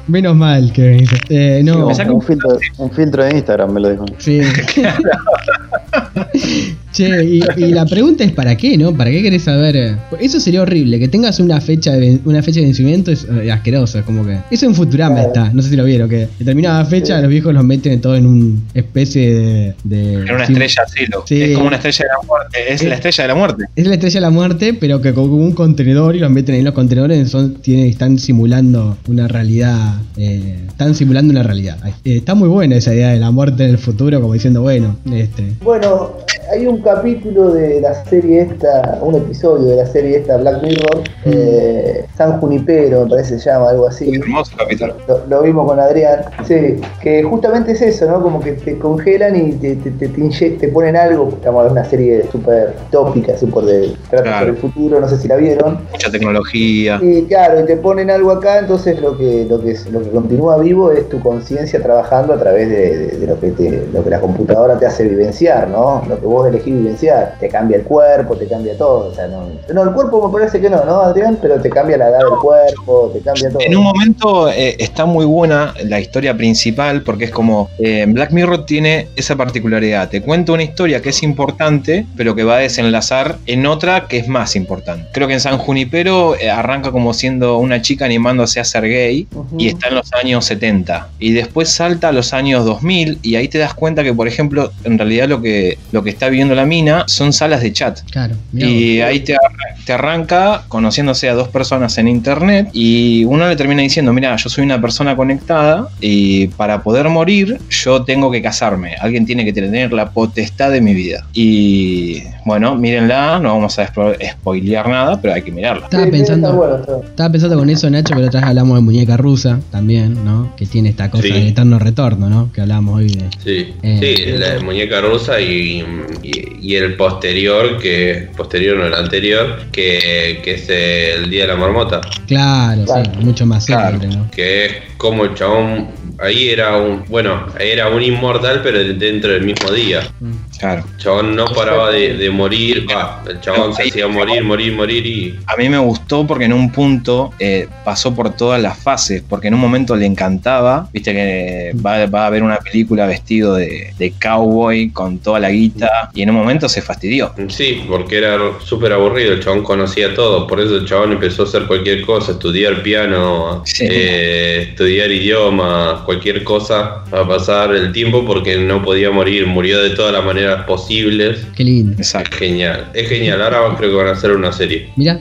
Menos mal que me dice. Eh, no, Me saca un, filtro, un filtro de Instagram me lo dijo. sí. che, y, y la pregunta es ¿para qué, no? ¿Para qué querés saber? Eso sería horrible, que tengas una fecha de, ven- una fecha de vencimiento es eh, asqueroso, es como que... Eso en Futurama Claro. está, no sé si lo vieron, que determinada fecha los viejos los meten todo en una especie de... de Era una sí, estrella cielo. Sí. Es como una estrella de la muerte. Es la estrella de la muerte. Es la estrella de la muerte, pero que con un contenedor y los meten ahí en los contenedores son, tienen, están simulando una realidad. eh, están simulando una realidad. Eh, está muy buena esa idea de la muerte en el futuro, como diciendo, bueno, este. Bueno, hay un capítulo de la serie esta, un episodio de la serie esta Black Mirror, eh, San Junipero, me parece se llama, algo así. Hermoso capítulo. Lo, lo vimos con Adrián, sí, que justamente es eso, ¿no? Como que te congelan y te, te, te, te inye- te ponen algo, estamos en una serie súper tópica, súper de trata Claro. sobre el futuro, no sé si la vieron. Mucha tecnología. Y claro, y te ponen algo acá, entonces lo que, lo que, es- lo que continúa vivo es tu conciencia trabajando a través de, de- de lo, que te, lo que la computadora te hace vivenciar, ¿no? Lo que vos elegís vivenciar. Te cambia el cuerpo, te cambia todo. O sea, no, no, el cuerpo me parece que no, ¿no, Adrián? Pero te cambia la edad del cuerpo, te cambia todo. En un momento eh, está muy buena la historia principal porque es como eh, Black Mirror tiene esa particularidad. Te cuenta una historia que es importante, pero que va a desenlazar en otra que es más importante. Creo que en San Junipero eh, arranca como siendo una chica animándose a ser gay Ujú. y está en los años 70 y después salta a los años 2000 y ahí te das cuenta que por ejemplo en realidad lo que lo que está viviendo la mina son salas de chat Claro, y vos. ahí te, te arranca conociéndose a dos personas en internet y uno le termina diciendo, mira, yo soy una persona conectada y para poder morir yo tengo que casarme, alguien tiene que tener la potestad de mi vida. Y bueno, mírenla, no vamos a spo- spoilear nada, pero hay que mirarla. Estaba pensando, estaba pensando con eso, Nacho, otra vez hablamos de muñeca rusa también, ¿no? Que tiene esta cosa Sí. del eterno retorno, ¿no? Que hablábamos hoy de. Sí, Eh, sí, la muñeca rusa y, y- y el posterior, que posterior no el anterior, que, que es el Día de la Marmota, Claro, Claro. sí, mucho más Claro. célebre, ¿no? que es como el chabón, ahí era un, bueno, era un inmortal pero dentro del mismo día. Claro. El chabón no paraba de, de morir, el chabón se hacía morir, morir, morir y... A mí me gustó porque en un punto eh, pasó por todas las fases, porque en un momento le encantaba, viste que va, va a ver una película vestido de, de cowboy con toda la guita, y en un momento se fastidió. Sí, porque era súper aburrido, el chabón conocía todo, por eso el chabón empezó a hacer cualquier cosa, estudiar piano, Sí. eh, estudiar idiomas, cualquier cosa, a pasar el tiempo porque no podía morir, murió de todas las maneras posibles. Qué lindo. Es Exacto. genial, es genial, ahora creo que van a hacer una serie. Mira,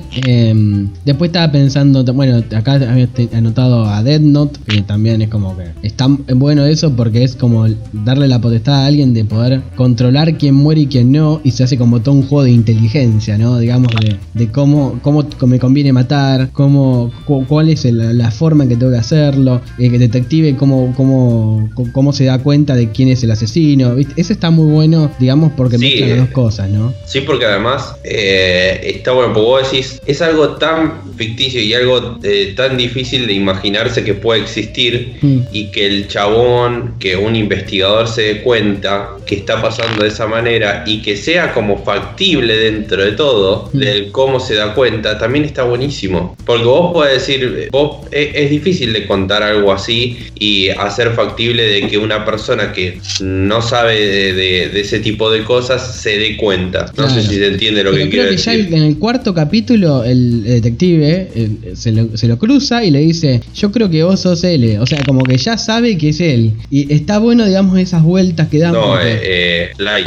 después estaba pensando, bueno, acá había te- anotado a Dead Note, que también es como que está bueno eso porque es como darle la potestad a alguien de poder controlar quién muere y quién no, y se hace como todo un juego de inteligencia, ¿no? Digamos, de, de cómo, cómo me conviene matar, cómo, cu- cuál es el- la forma en que tengo que hacerlo, eh, detective cómo, cómo, cómo se da cuenta de quién es el asesino, ¿viste? Ese está muy bueno, digamos, porque Sí, mezcla las dos cosas, ¿no? Sí, porque además eh, está bueno, porque vos decís, es algo tan ficticio y algo eh, tan difícil de imaginarse que puede existir Mm. y que el chabón, que un investigador se dé cuenta que está pasando de esa manera y que sea como factible dentro de todo, Mm. del cómo se da cuenta, también está buenísimo. Porque vos podés decir, vos, es, es difícil de contar algo así y hacer factible de que una persona que no sabe de, de- de ese tipo de cosas se dé cuenta. No sé si se entiende lo Pero que creo quiero que ya en el cuarto capítulo el detective eh, se, lo, se lo cruza y le dice, yo creo que vos sos él. O sea, como que ya sabe que es él. Y está bueno, digamos, esas vueltas que dan. No, porque, eh, eh, Light.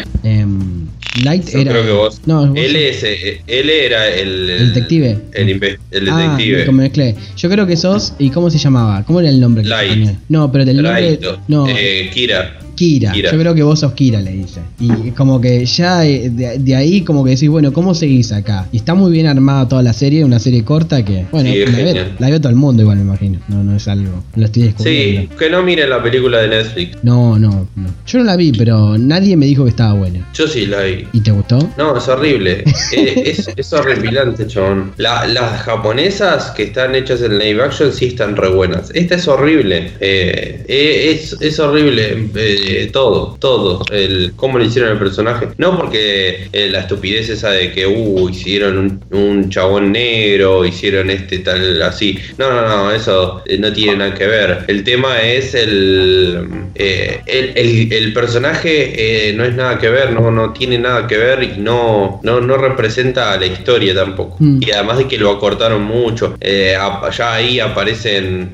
Light Yo era... creo que vos. No, vos sos- es, eh, él era el, El detective. El, inve- el Ah, detective. me mezclé. Yo creo que sos... ¿Y cómo se llamaba? ¿Cómo era el nombre? Light. No, pero del nombre... Light, No, eh, Kira. Kira. Kira. Yo creo que vos sos Kira, le dice. Y como que ya eh, de, de ahí como que decís, bueno, ¿cómo seguís acá? Y está muy bien armada toda la serie, una serie corta que, bueno, Sí, la, ve, la todo el mundo igual, me imagino. No, no es algo, lo estoy descubriendo. Sí, que no miren la película de Netflix. No, no, no. Yo no la vi, pero nadie me dijo que estaba buena. Yo sí la vi. ¿Y te gustó? No, es horrible. Eh, es, es horripilante, chabón. La- las japonesas que están hechas en live action sí están re buenas. Esta es horrible. Eh, eh, es, es horrible eh, todo, todo. El, cómo le hicieron el personaje. No porque eh, la estupidez esa de que, uh, hicieron un, un chabón negro, hicieron este tal así. No, no, no, eso eh, no tiene nada que ver. El tema es el, eh, el, el- el personaje no es nada que ver, no, no tiene nada que ver y no, no, no representa a la historia tampoco. Mm. Y además de que lo acortaron mucho. Ya ahí aparecen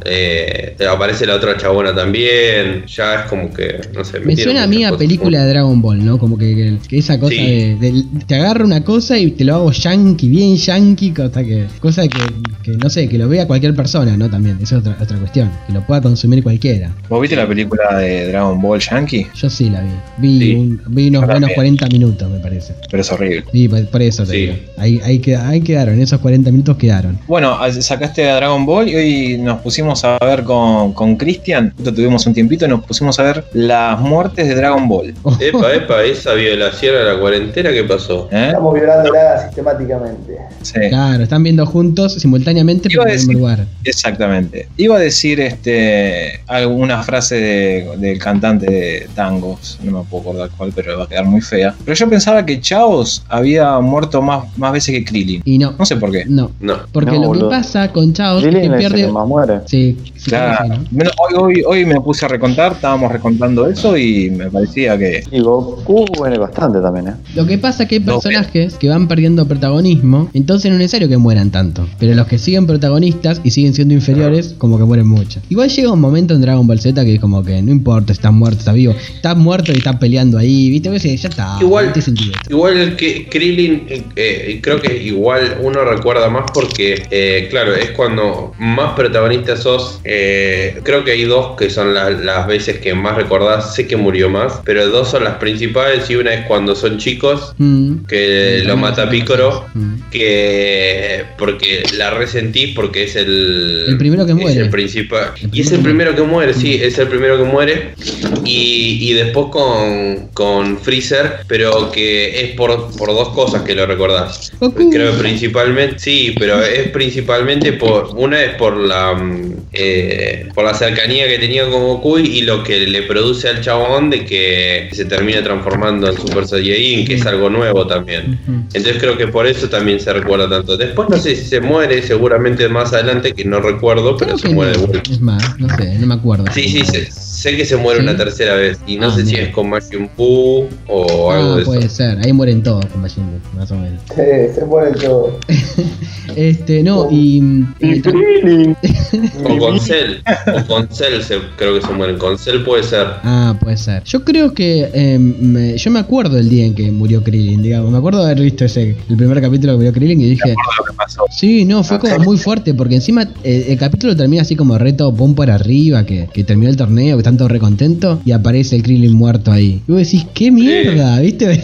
aparece la otra chabona también. Ya es como que, no sé. Me suena a mí a película de Dragon Ball, ¿no? Como que, que- que esa cosa Sí. de, de- Te agarro una cosa y te lo hago yankee, bien yankee, cosa que, cosa que, que no sé, que lo vea cualquier persona, ¿no? También, esa es otra, otra cuestión. Que lo pueda consumir cualquiera. ¿Vos viste la película de Dragon Ball Yankee? Yo sí la vi. Vi, Sí. un- vi unos Yo buenos también. 40 minutos, me parece. Pero es horrible. Sí, por, por eso te Sí. digo. Ahí, ahí, queda- ahí quedaron, esos 40 minutos quedaron. Bueno, sacaste a Dragon Ball y hoy nos pusimos a ver con, con Cristian, justo tuvimos un tiempito y nos pusimos a ver las muertes de Dragon Ball. Epa, epa, esa violación a la cuarentena, ¿qué pasó? ¿eh? Estamos violándola sistemáticamente. Sí. Claro, están viendo juntos simultáneamente Iba pero a en el mismo decir- lugar. Exactamente. Iba a decir este alguna frase de- del cantante de tangos, no me puedo acordar cuál, pero va a quedar muy fea. Pero yo pensaba que Chaos había muerto más, más veces que Krillin. Y no, No sé por qué. no. No. Porque No, lo boludo. que pasa con Chaos es Krillin que es el pierde. que más muere. Sí, hoy, hoy, hoy me puse a recontar, estábamos recontando eso y me parecía que. Y Goku muere bastante también, ¿eh? Lo que pasa es que hay personajes que van perdiendo protagonismo, entonces no es necesario que mueran tanto. Pero los que siguen protagonistas y siguen siendo inferiores, como que mueren mucho. Igual llega un momento en Dragon Ball Z que es como que no importa, estás muerto, estás vivo. Estás muerto y estás peleando ahí, ¿viste? Pues, ya está. Igual- no tiene sentido esto. Igual que Krillin, eh, eh, creo que igual uno recuerda más porque, eh, claro, es cuando más protagonista sos. Eh, creo que hay dos que son la- las veces que más recordás. Sé que murió más, pero dos son las principales y una es cuando son chicos, Mm. que lo mata Picoro. Mm. Que porque la resentís porque es el, El primero que muere. Es el principal. El y es el primero que muere, sí, es el primero que muere. Y, y después con, con Freezer, pero que es por, por dos cosas que lo recordás. Creo que principalmente, sí, pero es principalmente por. Una es por la mm, eh, por la cercanía que tenía con Goku y lo que le produce al chabón de que se termina transformando en Super Saiyajin, que es algo nuevo también. Entonces creo que por eso también se recuerda tanto. Después no sé si se muere, seguramente más adelante, que no recuerdo, pero Creo se muere de no. vuelta. Es más, no sé, no me acuerdo. Sí, sí, sé, sé que se muere ¿Sí? una tercera vez. Y no Ah, sé si es con Majin Buu o algo Ah, de puede eso. ser. Ahí mueren todos con Majin Buu, más o menos. Se, se mueren todos. Este, no, y. y. O con Cell. O con Cell se- creo que se mueren. Con Cell puede ser. Ah, puede ser. Yo creo que. eh, me- yo me acuerdo del día en que murió Krillin, digamos. Me acuerdo de haber visto ese, el primer capítulo que murió Krillin y dije. lo que pasó. Sí, no, fue como muy fuerte porque encima eh, el capítulo termina así como reto pum por arriba, que, que terminó el torneo, que están todos recontentos y aparece el Krillin muerto ahí. Y vos decís, ¿qué mierda? ¿Viste?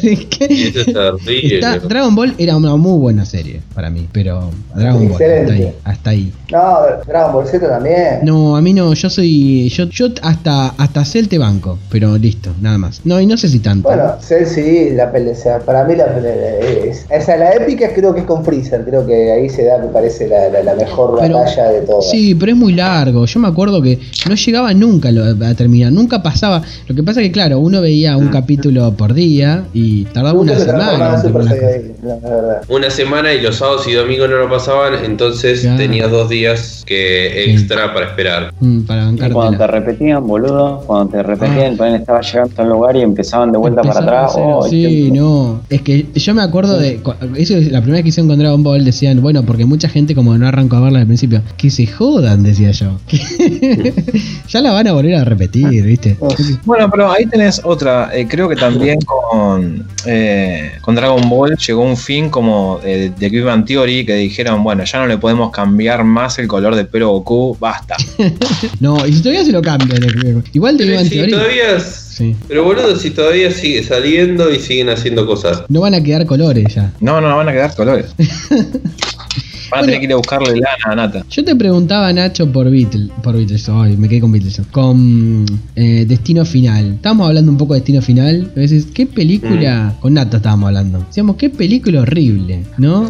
Dragon Ball era una muy buena serie para mí, pero Dragon Ball, hasta ahí, hasta ahí. No, Dragon Ball Z también. No, a mí no, yo soy. Yo, yo hasta, hasta Cell te banco, pero listo, nada más. No, y no sé si tanto. Bueno, Cell sí, la pelea, o sea, para mí la pelea es, esa la épica creo que es con Freezer, creo que ahí se da, me parece, la, la- la mejor Pero- batalla de todas. Sí, pero es muy largo. Yo me acuerdo que no llegaba nunca lo- a terminar, nunca pasaba. Lo que pasa que, claro, uno veía un capítulo por día y tardaba una semana. Una semana y los sábados y domingos no lo pasaban, entonces Claro. tenías dos días que Sí. extra para esperar. Mm, para Y cuando te repetían, boludo, cuando te repetían, Ah. el panel estaba llegando a un lugar y empezaban de vuelta para atrás. oh, sí, qué- no. Es que yo me acuerdo de. Eso es la primera vez que hicieron con Dragon Ball. Decían, bueno, porque mucha gente, como no arrancó a verla al principio, que se jodan, decía yo. ya la van a volver a repetir. Repetir, ¿viste? Bueno, pero ahí tenés otra. eh, creo que también con, eh, con Dragon Ball llegó un fin como eh, de Big Bang Theory que dijeron, bueno, ya no le podemos cambiar más el color de pelo Goku, basta. No, y si todavía se lo cambian. eh, Igual de Big Bang Theory, todavía. Sí. Pero boludo, si todavía sigue saliendo y siguen haciendo cosas. no van a quedar colores ya. No, no, no van a quedar colores. Van a Bueno. tener que ir a buscarle lana a Nata. Yo te preguntaba, Nacho, por Beatles. Por Beatles, ay, me quedé con Beatles. Con eh, Destino Final. Estábamos hablando un poco de Destino Final. A veces, ¿qué película? Mm. Con Nata estábamos hablando. Decíamos, ¿qué película horrible? ¿No?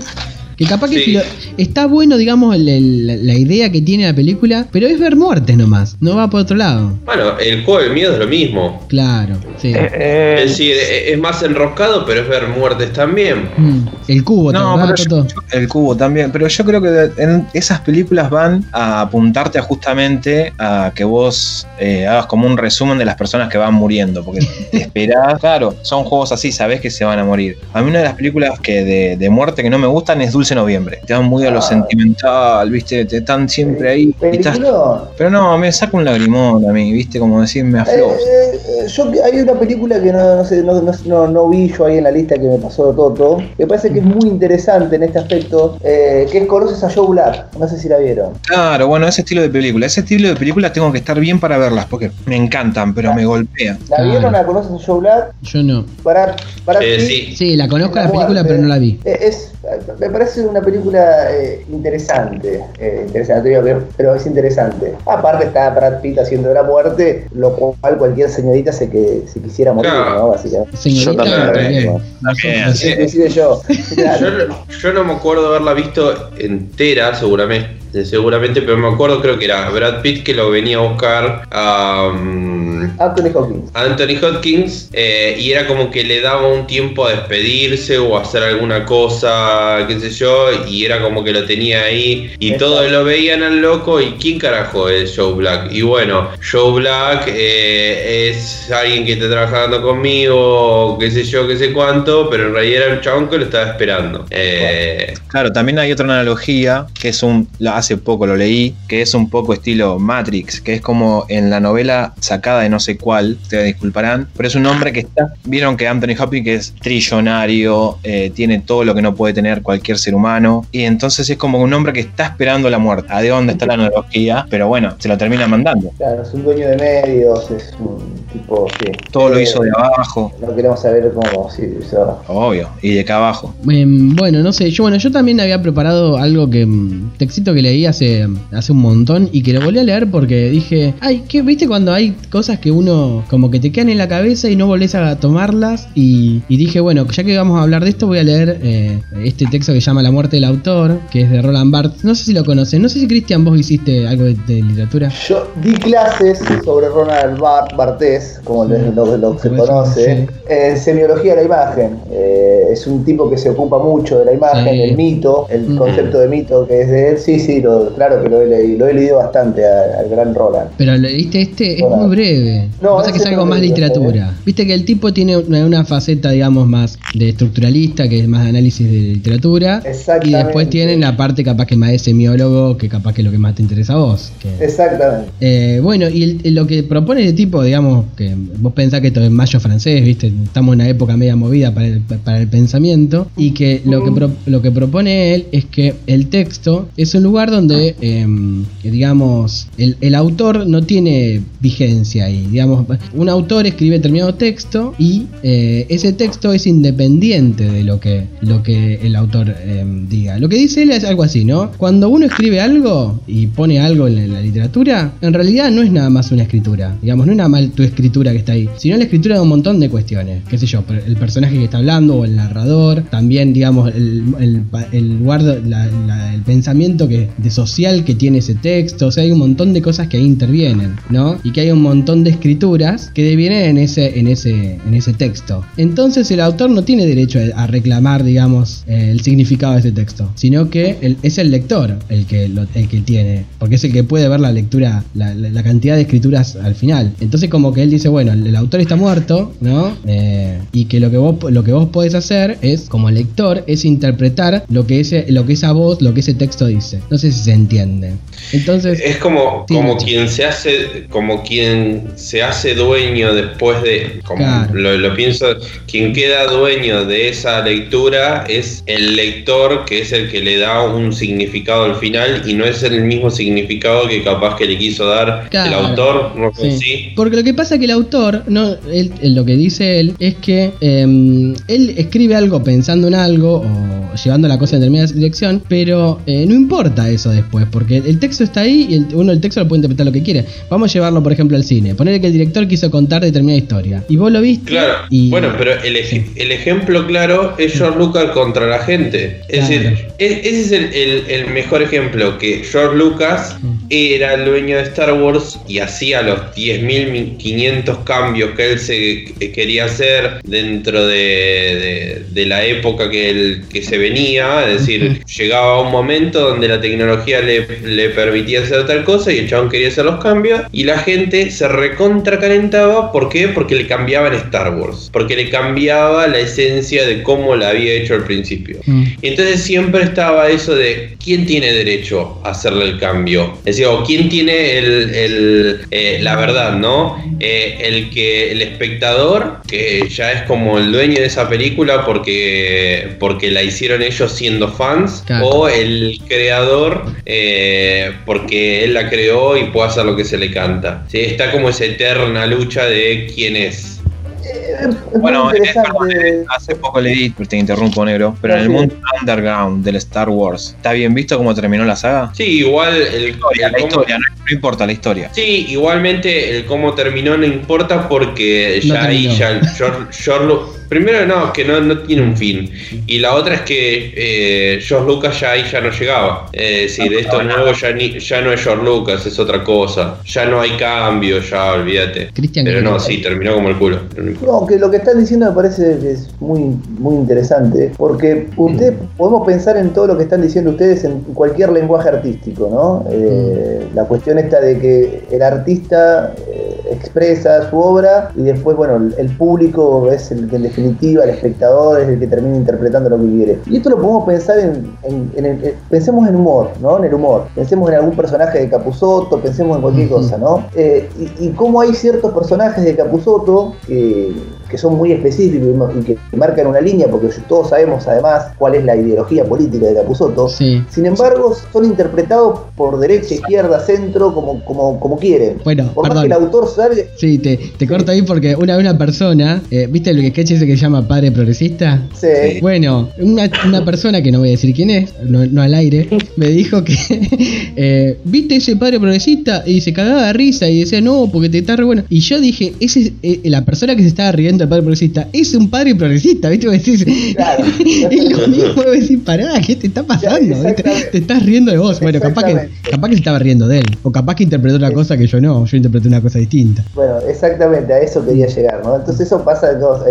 Que capaz que Sí. filo- está bueno, digamos, el- el- la, idea que tiene la película, pero es ver muertes nomás. No va por otro lado. Bueno, el juego del miedo es lo mismo. Claro, sí. Eh, eh, Es decir, e- es más enroscado, pero es ver muertes también. Mm, El cubo, ¿te No, Toto? yo- el cubo también. Pero yo creo que en esas películas van a apuntarte a justamente a que vos eh, hagas como un resumen de las personas que van muriendo. Porque te esperás. Claro, son juegos así, sabés que se van a morir. A mí una de las películas que de, de muerte que no me gustan es Dulce Noviembre. Te dan muy a lo Ah. sentimental, ¿viste? Te están siempre ahí. estás- Película. Pero no, me saca un lagrimón a mí, ¿viste? Como decir, me Eh, afloja. eh, eh, yo hay una película que no, no sé, no, no, no- no vi yo ahí en la lista que me pasó Toto, que me parece que es muy interesante en este aspecto, eh, que es Conoces a Joe Black, no sé si la vieron. Claro, bueno, ese estilo de película. Ese estilo de películas tengo que estar bien para verlas, porque me encantan, pero me golpean. ¿La Claro. vieron? ¿La conoces a Joe Black? Yo no. Para, para Eh, sí. Sí, la conozco la película, muerte. pero no la vi. Es, me parece una película eh, interesante, eh, interesante, pero es interesante. Aparte está Brad Pitt haciendo de la muerte, lo cual cualquier señorita se, que, se quisiera morir, Claro. ¿no? Básicamente. Señorita, Yo también, eh, Sí, yo. Claro. Yo, no- yo no me acuerdo haberla visto entera, seguramente, seguramente, pero me acuerdo, creo que era Brad Pitt que lo venía a buscar a um, Anthony Hopkins. Anthony Hopkins eh, y era como que le daba un tiempo a despedirse o a hacer alguna cosa, qué sé yo, y era como que lo tenía ahí y Exacto. todos lo veían al loco y ¿quién carajo es Joe Black? Y bueno, Joe Black eh, es alguien que está trabajando conmigo, qué sé yo, qué sé cuánto, pero en realidad era un chabón que lo estaba esperando. Eh, Claro, también hay otra analogía que es un, la- hace poco lo leí, que es un poco estilo Matrix, que es como en la novela sacada de no sé cuál, ustedes disculparán, pero es un hombre que está, vieron que Anthony Hopkins es trillonario, eh, tiene todo lo que no puede tener cualquier ser humano, y entonces es como un hombre que está esperando la muerte. ¿A de dónde está la analogía? Pero bueno, se lo termina mandando. Claro, es un dueño de medios, es un tipo que. Todo lo eh, hizo de abajo, No queremos saber cómo si hizo. obvio, y de acá abajo. Em, bueno, no sé, yo bueno, yo también había preparado algo que mm, textito que leí hace, hace un montón y que lo volví a leer porque dije, ay, ¿qué viste cuando hay cosas que uno como que te quedan en la cabeza y no volvés a tomarlas? Y, y dije, bueno, ya que vamos a hablar de esto, voy a leer eh, este texto que se llama La muerte del autor, que es de Roland Barthes. No sé si lo conocen, no sé si Cristian vos hiciste algo de, de literatura. Yo di clases sobre Ronald Bar Como lo, lo que se conoce, en semiología de la imagen. Eh, es un tipo que se ocupa mucho de la imagen, Sí. el mito, el Mm. concepto de mito que es de él. Sí, sí, lo- claro que lo he leído, lo he leído bastante al gran Roland. Pero leíste este, es muy breve. No, Pasa que es algo más lo literatura. Viste que el tipo tiene una, una faceta, digamos, más de estructuralista, que es más de análisis de literatura. Y después tienen la parte capaz que más de semiólogo, que capaz que es lo que más te interesa a vos. que- Exactamente. Eh, bueno, y el- lo que propone el tipo, digamos, que vos pensás que esto es mayo francés, ¿viste? Estamos en una época media movida para el, para el pensamiento, y que lo que, lo que propone él es que el texto es un lugar donde, em, digamos, el, el autor no tiene vigencia ahí. Digamos, un autor escribe determinado texto y eh, ese texto es independiente de lo que, lo que el autor em, diga. Lo que dice él es algo así, ¿no? Cuando uno escribe algo y pone algo en la literatura, en realidad no es nada más una escritura. Digamos, no es nada más tu escritura que está ahí, sino la escritura de un montón de cuestiones. Qué sé yo, el personaje que está hablando o el narrador, también, digamos, el, el, el lugar, el pensamiento que, de social que tiene ese texto. O sea, hay un montón de cosas que ahí intervienen, ¿no? Y que hay un montón de escrituras que devienen en ese, en ese, en ese texto. Entonces el autor no tiene derecho a, reclamar, digamos, el significado de ese texto, sino que es el lector el que, el que tiene, porque es el que puede ver la lectura, la- la cantidad de escrituras al final. Entonces como que él dice, bueno, el, el autor está muerto, ¿no? Eh, y que lo que vos lo que vos podés hacer es, como lector, es interpretar lo que ese, lo que esa voz, lo que ese texto dice. No sé si se entiende. Entonces, Es como, Sí, como quien se hace, como quien se hace dueño después de, como Claro. lo, lo pienso, quien queda dueño de esa lectura es el lector, que es el que le da un significado al final y no es el mismo significado que capaz que le quiso dar el autor, no sé Sí. si. Porque lo que pasa que el autor, no, él- él- lo que dice él, es que em, él escribe algo pensando en algo o llevando la cosa en determinada dirección, pero eh, no importa eso después, porque el texto está ahí y el- uno el texto lo puede interpretar lo que quiere. Vamos a llevarlo, por ejemplo, al cine. Ponerle que el director quiso contar determinada historia. Y vos lo viste. Claro, y- bueno, pero el, ej- el ejemplo claro es George Lucas contra la gente. Es Claro. decir, ese es el, el- el mejor ejemplo, que George Lucas era el dueño de Star Wars y hacía los 10.500 cambios que él se que quería hacer dentro de, de- de la época que, él- que se venía. Es decir, llegaba un momento donde la tecnología le, le permitía hacer tal cosa y el chabón quería hacer los cambios y la gente se recontra calentaba. ¿Por qué? Porque le cambiaban Star Wars. Porque le cambiaba la esencia de cómo la había hecho al principio. Y entonces siempre estaba eso de quién tiene derecho a hacerle el cambio. Es decir, o quién tiene el, el, eh, la verdad, ¿no? Eh, el que el espectador, que ya es como el dueño de esa película porque, porque la hicieron ellos siendo fans, Claro. o el creador eh, porque él la creó y puede hacer lo que se le canta. ¿Sí? Está como esa eterna lucha de quién es. Es Bueno, eh, perdón, eh, hace poco leí, te interrumpo negro, pero en el mundo underground del Star Wars, ¿está bien visto cómo terminó la saga? Sí, igual el, Historia, el la cómo- historia, no, no importa la historia. Sí, igualmente el cómo terminó no importa porque No ya ahí ya George, George Primero no, que no, no tiene un fin. Y la otra es que eh, George Lucas ya ahí ya no llegaba. Es decir, No, esto no, nuevo ya, ni- ya no es George Lucas, es otra cosa. Ya no hay cambio, ya olvídate. Cristian, Pero ¿qué no, sí, terminó como el culo. no que lo que están diciendo me parece que es muy, muy interesante, porque ustedes podemos pensar en todo lo que están diciendo ustedes en cualquier lenguaje artístico, ¿no? Eh, La cuestión esta de que el artista eh, expresa su obra y después, bueno, el, el público es el que en definitiva, el espectador es el que termina interpretando lo que quiere. Y esto lo podemos pensar en, en- en el- en- pensemos en humor, ¿no? En el humor. Pensemos en algún personaje de Capusotto, pensemos en cualquier cosa, ¿no? Eh, y, y cómo hay ciertos personajes de Capusotto que, que son muy específicos y que marcan una línea, porque todos sabemos además cuál es la ideología política de Capusotto. Sí. Sin embargo, son interpretados por derecha, izquierda, centro, como, como, como quieren. Bueno, por más perdón. que el autor salga, Sí, te, te corto ahí porque una, una persona, eh, ¿viste el sketch ese que se llama Padre Progresista? se, Bueno, una, una persona que no voy a decir quién es, no, no al aire, me dijo que, eh, ¿viste ese padre progresista? Y se cagaba de risa y decía, no, porque te está re bueno. Y yo dije, ese, eh, la persona que se estaba riendo del padre progresista es un padre progresista, ¿viste? Decís, Claro. es lo mismo, decís, pará, ¿qué te está pasando? Te estás riendo de vos. Bueno, capaz que, capaz que se estaba riendo de él, o capaz que interpretó una cosa que yo no, yo interpreté una cosa distinta. Bueno, exactamente, a eso quería llegar, ¿no? Entonces eso pasa en todo-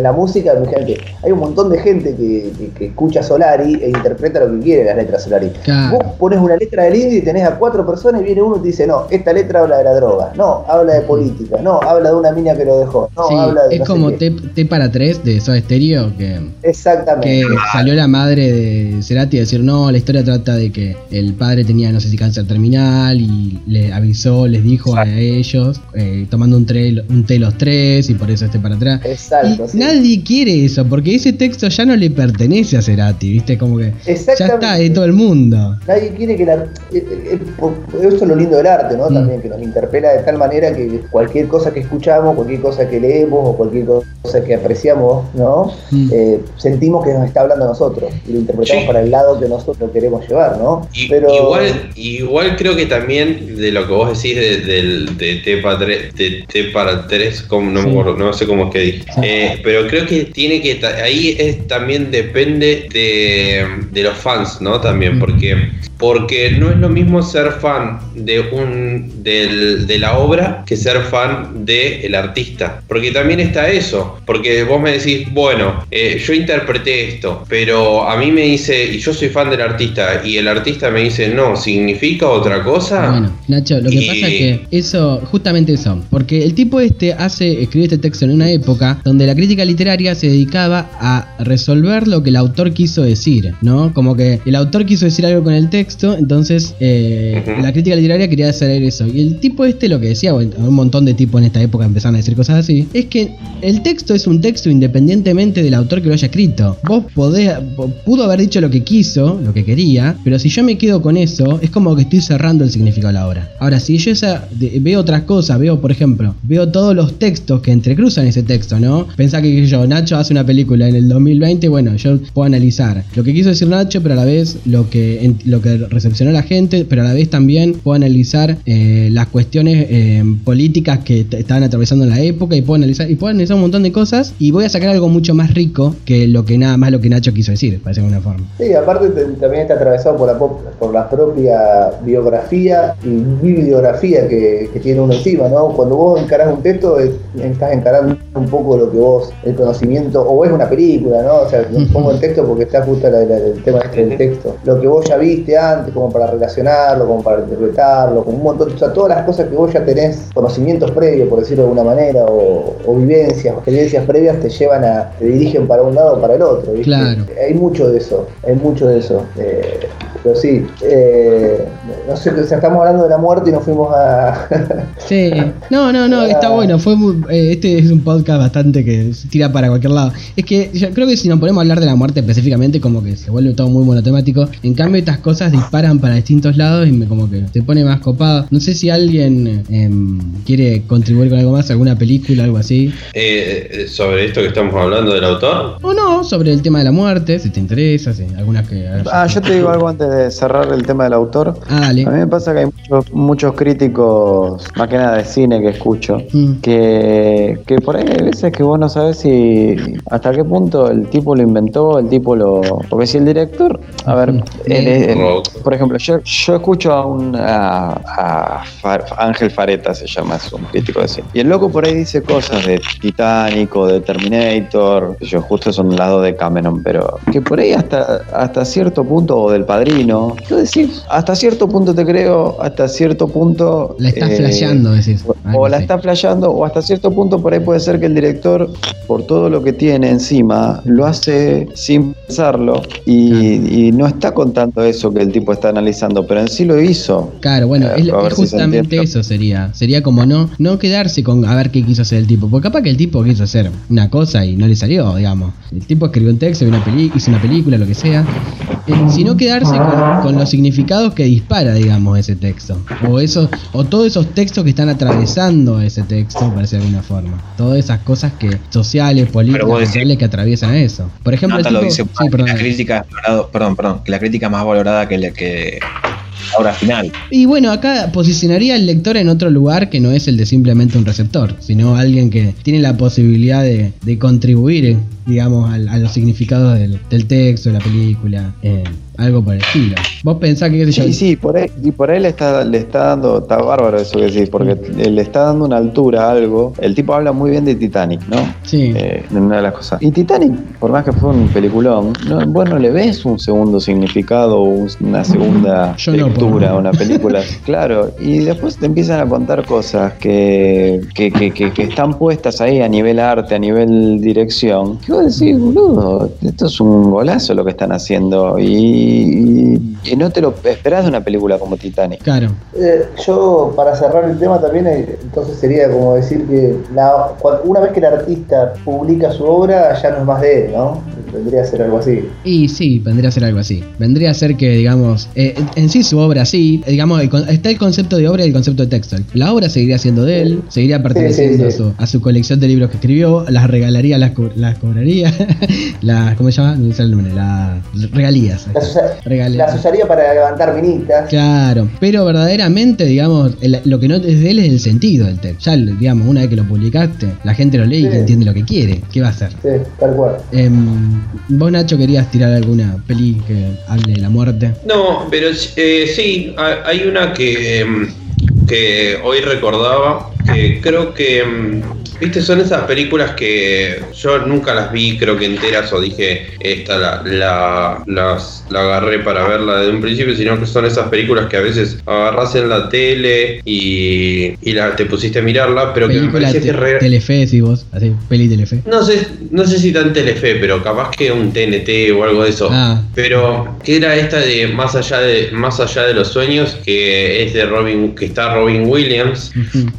música, hay un montón de gente que, que- que escucha Solari e interpreta lo que quiere las letras Solari. Claro. Vos pones una letra del indie y tenés a cuatro personas y viene uno y te dice, no, esta letra habla de la droga, no, habla de política, no, habla de una mina que lo dejó, no, sí, habla de es no como. T, T para 3 de Soda Stereo que... Exactamente. que salió la madre de Cerati a decir no, la historia trata de que el padre tenía no sé si cáncer terminal y le avisó, les dijo a ellos, eh, tomando un, tre- un té los tres y por eso este para atrás. Exacto, Y sí. nadie quiere eso, porque ese texto ya no le pertenece a Cerati, ¿viste? Como que ya está de todo el mundo. Nadie quiere que la. eh, eh, por- Eso es lo lindo del arte, ¿no? Mm. También que nos interpela de tal manera que cualquier cosa que escuchamos, cualquier cosa que leemos o cualquier cosa que apreciamos, ¿no? Mm. Eh, sentimos que nos está hablando a nosotros y lo interpretamos Sí. para el lado que nosotros queremos llevar, ¿no? Y- Pero igual, igual creo que también de lo que vos decís de, de T para 3, de T para 3 como, no, me Sí. acuerdo, no sé cómo es que dije. Eh, pero creo que tiene que ahí es, también depende de, de los fans, ¿no? También, porque, porque no es lo mismo ser fan de un del- de la obra que ser fan del artista. Porque también está eso. Porque vos me decís, bueno, eh, yo interpreté esto, pero a mí me dice, y yo soy fan del artista, y el artista me dice, no, significa otra cosa. Bueno, Nacho, lo que Y- pasa es que eso, justamente eso, porque el tipo este hace, escribió este texto en una época donde la crítica literaria se dedicaba a resolver lo que el autor quiso decir, ¿no? Como que el autor quiso decir algo con el texto texto, entonces eh, la crítica literaria quería hacer eso. Y el tipo este lo que decía, bueno, un montón de tipos en esta época empezaron a decir cosas así, es que el texto es un texto independientemente del autor que lo haya escrito. Vos podés, po- pudo haber dicho lo que quiso, lo que quería, pero si yo me quedo con eso, es como que estoy cerrando el significado de la obra. Ahora, si yo esa, de- veo otras cosas, veo, por ejemplo, veo todos los textos que entrecruzan ese texto, ¿no? Pensá que yo, Nacho hace una película en el 2020, bueno, yo puedo analizar lo que quiso decir Nacho, pero a la vez lo que, en- lo que recepcionó la gente, pero a la vez también puedo analizar eh, las cuestiones eh, políticas que estaban atravesando en la época y puedo analizar, y puedo analizar un montón de cosas y voy a sacar algo mucho más rico que lo que nada más lo que Nacho quiso decir, parece de alguna forma. Sí, aparte te- también está atravesado por la, por la propia biografía y bibliografía que, que tiene uno encima, ¿no? Cuando vos encarás un texto, estás encarando un poco lo que vos, el conocimiento, o es una película, ¿no? O sea, pongo el texto porque está justo la- la- el tema este del texto. Lo que vos ya viste como para relacionarlo, como para interpretarlo, como un montón, o sea, todas las cosas que vos ya tenés, conocimientos previos, por decirlo de alguna manera, o, o vivencias, o experiencias previas, te llevan a, te dirigen para un lado o para el otro, ¿viste? Claro. Hay mucho de eso, hay mucho de eso. eh, pero sí, eh, no sé, o sea, estamos hablando de la muerte y nos fuimos a. Sí, no, no, no, está bueno. Fue muy- eh, este es un podcast bastante que se tira para cualquier lado. Es que yo creo que si nos ponemos a hablar de la muerte específicamente, como que se vuelve todo muy monotemático. En cambio, estas cosas disparan para distintos lados y me como que se pone más copado. No sé si alguien em, quiere contribuir con algo más, alguna película, algo así. Eh, eh, sobre esto que estamos hablando del autor. O no, sobre el tema de la muerte, si te interesa, si algunas que. Ah, yo te digo algo antes de cerrar el tema del autor. Ah, dale. A mí me pasa que hay muchos, muchos críticos, más que nada de cine que escucho, Mm. que, que por ahí hay veces que vos no sabes si hasta qué punto el tipo lo inventó, el tipo lo... Porque si el director, a ver, Ujú. el- el- Rock. por ejemplo, yo, yo escucho a un a, a Fa- Ángel Fareta, se llama, es un crítico de cine. Y el loco por ahí dice cosas de Titanic o de Terminator, yo justo son lados de Cameron, pero que por ahí hasta, hasta cierto punto, o del padrino, quiero decir, hasta cierto punto te creo, hasta cierto punto. La estás eh, flasheando, decís. o- Algo O la así. está flasheando, o hasta cierto punto por ahí puede ser que el director, por todo lo que tiene encima, lo hace sin pensarlo y, y no está contando eso que el tipo está analizando, pero en sí lo hizo. Claro, bueno, Eh, es, justamente eso sería. Sería como no no quedarse con a ver qué quiso hacer el tipo. Porque capaz que el tipo quiso hacer una cosa y no le salió, digamos. El tipo escribió un texto, hizo una, peli- hizo una película, lo que sea. Eh, sino quedarse con, con los significados que dispara, digamos, ese texto. O eso, o todos esos textos que están atravesando ese texto, por decirlo de alguna forma. Todas esas cosas que sociales, políticas, sociales que atraviesan a eso. Por ejemplo, lo tipo- dice sí, que perdón. la crítica perdón, perdón, que la crítica más valorada que la que la obra final. Y bueno, acá posicionaría al lector en otro lugar que no es el de simplemente un receptor, sino alguien que tiene la posibilidad de, de contribuir, eh, digamos, al- a, los significados del, del texto, de la película, eh, algo por el estilo. Vos pensás que, qué sé yo, Sí, sí, por ahí, y por ahí le está, le está dando, está bárbaro eso que decís, porque le está dando una altura a algo. El tipo habla muy bien de Titanic, ¿no? Sí. Eh, una de las cosas. Y Titanic, por más que fue un peliculón, no, vos no le ves un segundo significado o un- una segunda Yo lectura a una película. claro, y después te empiezan a contar cosas que, que, que, que- que están puestas ahí a nivel arte, a nivel dirección. Que vos decís, boludo, esto es un golazo lo que están haciendo. Y, y- y no te lo esperás de una película como Titanic. Claro. Eh, yo, para cerrar el tema también, eh, entonces sería como decir que la- una vez que el artista publica su obra, ya no es más de él, ¿no? Vendría a ser algo así. Y sí, vendría a ser algo así. Vendría a ser que, digamos, eh, en- sí su obra sí, eh, digamos, el está el concepto de obra y el concepto de texto. La obra seguiría siendo de él, seguiría perteneciendo sí, sí. A, su, a su colección de libros que escribió, las regalaría, las, co- las cobraría, las, ¿cómo se llama? No sé el nombre, las regalías. Las, usa- Regalías. las usaría para levantar minitas. Claro, pero verdaderamente, digamos, el- lo que no es de él es el sentido del texto. Ya, digamos, una vez que lo publicaste, la gente lo lee y entiende lo que quiere. ¿Qué va a hacer? Sí, tal cual. Em, vos, Nacho, querías tirar alguna peli que hable de la muerte. No, pero eh, sí, ha- hay una que, mm, que hoy recordaba, que creo que mm, Viste, son esas películas que yo nunca las vi, creo que enteras, o dije, esta la, la, las, la agarré para verla desde un principio, sino que son esas películas que a veces agarras en la tele y, y la, te pusiste a mirarla, pero que me parecía te- que re- Telefe, si vos, así, peli Telefe. no sé, no sé si tan Telefe, pero capaz que un TNT o algo de eso. Ah. Pero que era esta de más allá de más allá de los sueños, que es de Robin, que está Robin Williams.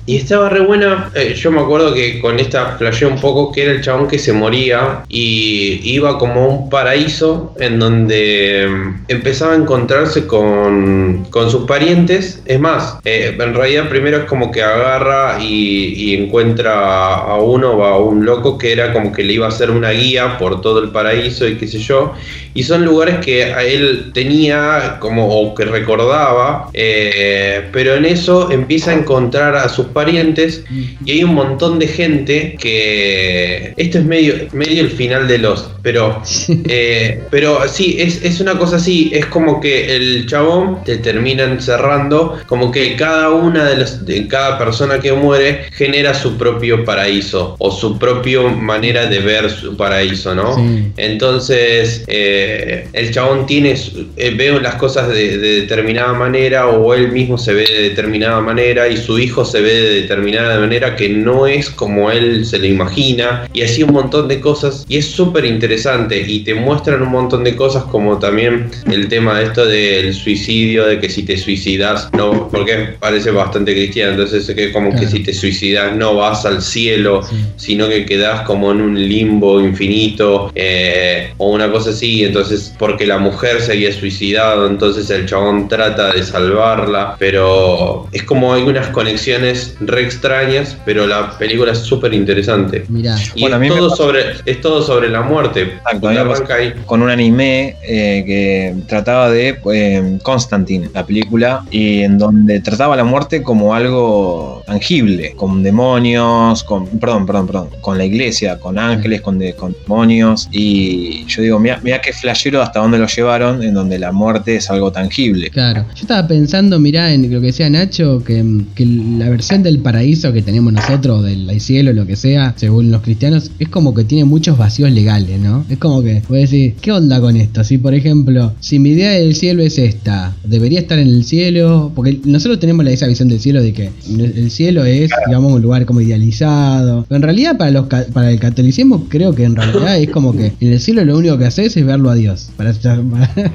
Y estaba re buena. eh, yo me acuerdo que con esta flasheé un poco que era el chabón que se moría y iba como a un paraíso en donde mm, empezaba a encontrarse con, con sus parientes. Es más, eh, en realidad primero es como que agarra y, y encuentra a uno, a un loco que era como que le iba a hacer una guía por todo el paraíso y qué sé yo. Y son lugares que a él tenía como o que recordaba, eh, pero en eso empieza a encontrar a sus parientes y hay un montón de gente que esto es medio medio el final de los, pero eh, pero sí es, es una cosa así, es como que el chabón te termina encerrando, como que cada una de las de cada persona que muere genera su propio paraíso o su propia manera de ver su paraíso, ¿no? Sí. Entonces, eh, el chabón tiene, eh, ve las cosas de, de determinada manera o él mismo se ve de determinada manera y su hijo se ve de determinada manera que no es como él se lo imagina y así un montón de cosas y es súper interesante y te muestran un montón de cosas como también el tema de esto del suicidio, de que si te suicidas, no, porque parece bastante cristiano, entonces es que como que si te suicidas no vas al cielo, Sí. sino que quedas como en un limbo infinito eh, o una cosa así, entonces porque la mujer se había suicidado, entonces el chabón trata de salvarla, pero es como hay unas conexiones re extrañas, pero la película es súper interesante. Mirá. Y Bueno, a mí es, todo sobre, es todo sobre la muerte. Exacto, con un anime eh, que trataba de eh, Constantine, la película, y en donde trataba la muerte como algo tangible, con demonios, con, perdón, perdón, perdón, con la iglesia, con ángeles, con, de- con demonios, y yo digo, mira, mira qué flashero hasta dónde lo llevaron, en donde la muerte es algo tangible. Claro. Yo estaba pensando, mirá, en lo que decía Nacho, que, que la versión del paraíso que tenemos nosotros, del cielo, lo que sea, según los cristianos, es como que tiene muchos vacíos legales, ¿no? Es como que, voy a decir, ¿qué onda con esto? Si, por ejemplo, si mi idea del cielo es esta, debería estar en el cielo, porque nosotros tenemos la- esa visión del cielo de que el cielo es, digamos, un lugar como idealizado. Pero en realidad, para, los, para el catolicismo, creo que en realidad es como que en el cielo lo único que haces es verlo a Dios. Para, para-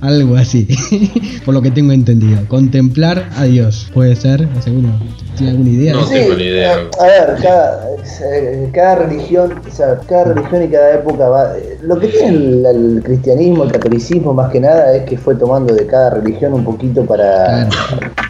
algo así. Por lo que tengo entendido. Contemplar a Dios. Puede ser. Uno tiene alguna idea. No tengo ni idea. A ver, cada, eh, cada religión, o sea, cada religión y cada época va. eh, Lo que tiene el, el cristianismo, el catolicismo, más que nada, es que fue tomando de cada religión un poquito para,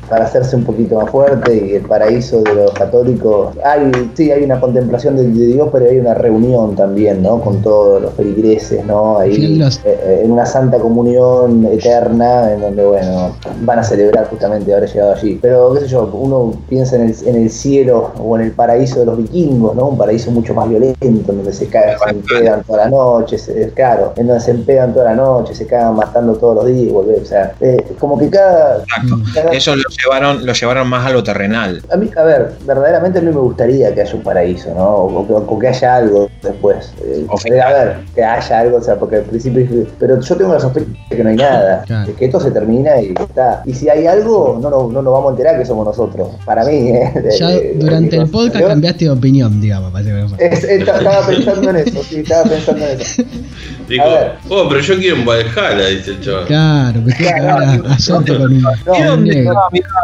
para hacerse un poquito más fuerte y el paraíso de los católicos. Hay, sí, hay una contemplación de, de Dios, pero hay una reunión también, ¿no? Con todos los feligreses, ¿no? Ahí, eh, en una santa comunión eterna, en donde, bueno, van a celebrar justamente haber llegado allí. Pero, qué sé yo, uno piensa en el, en el cielo o en el paraíso de los vikingos, ¿no? Un paraíso mucho más violento, en donde se cagan, se empedan toda la noche, se, claro, en donde se empedan toda la noche, se cagan matando todos los días volver, o sea, eh, como que cada... Exacto. cada- Ellos lo llevaron, lo llevaron más a lo terrenal. a mí, a ver, verdaderamente a mí me gustaría que haya un paraíso, ¿no? O que, o que haya algo después. Eh, O a ver, que haya algo, o sea, porque al principio pero yo tengo la sospecha de que no hay nada, Claro. de que esto se termina y está. Y si hay algo, no, nos- no nos vamos a enterar que somos nosotros. Para mí, ¿eh? De- Ya de- durante de- el podcast yo- cambiaste de opinión, digamos. parece que- es- esta- estaba pensando en eso, sí, estaba pensando en eso. Digo, oh, pero yo quiero un Valhalla, dice el chaval. Claro, que que Claro, ver a, a Soto con un, No.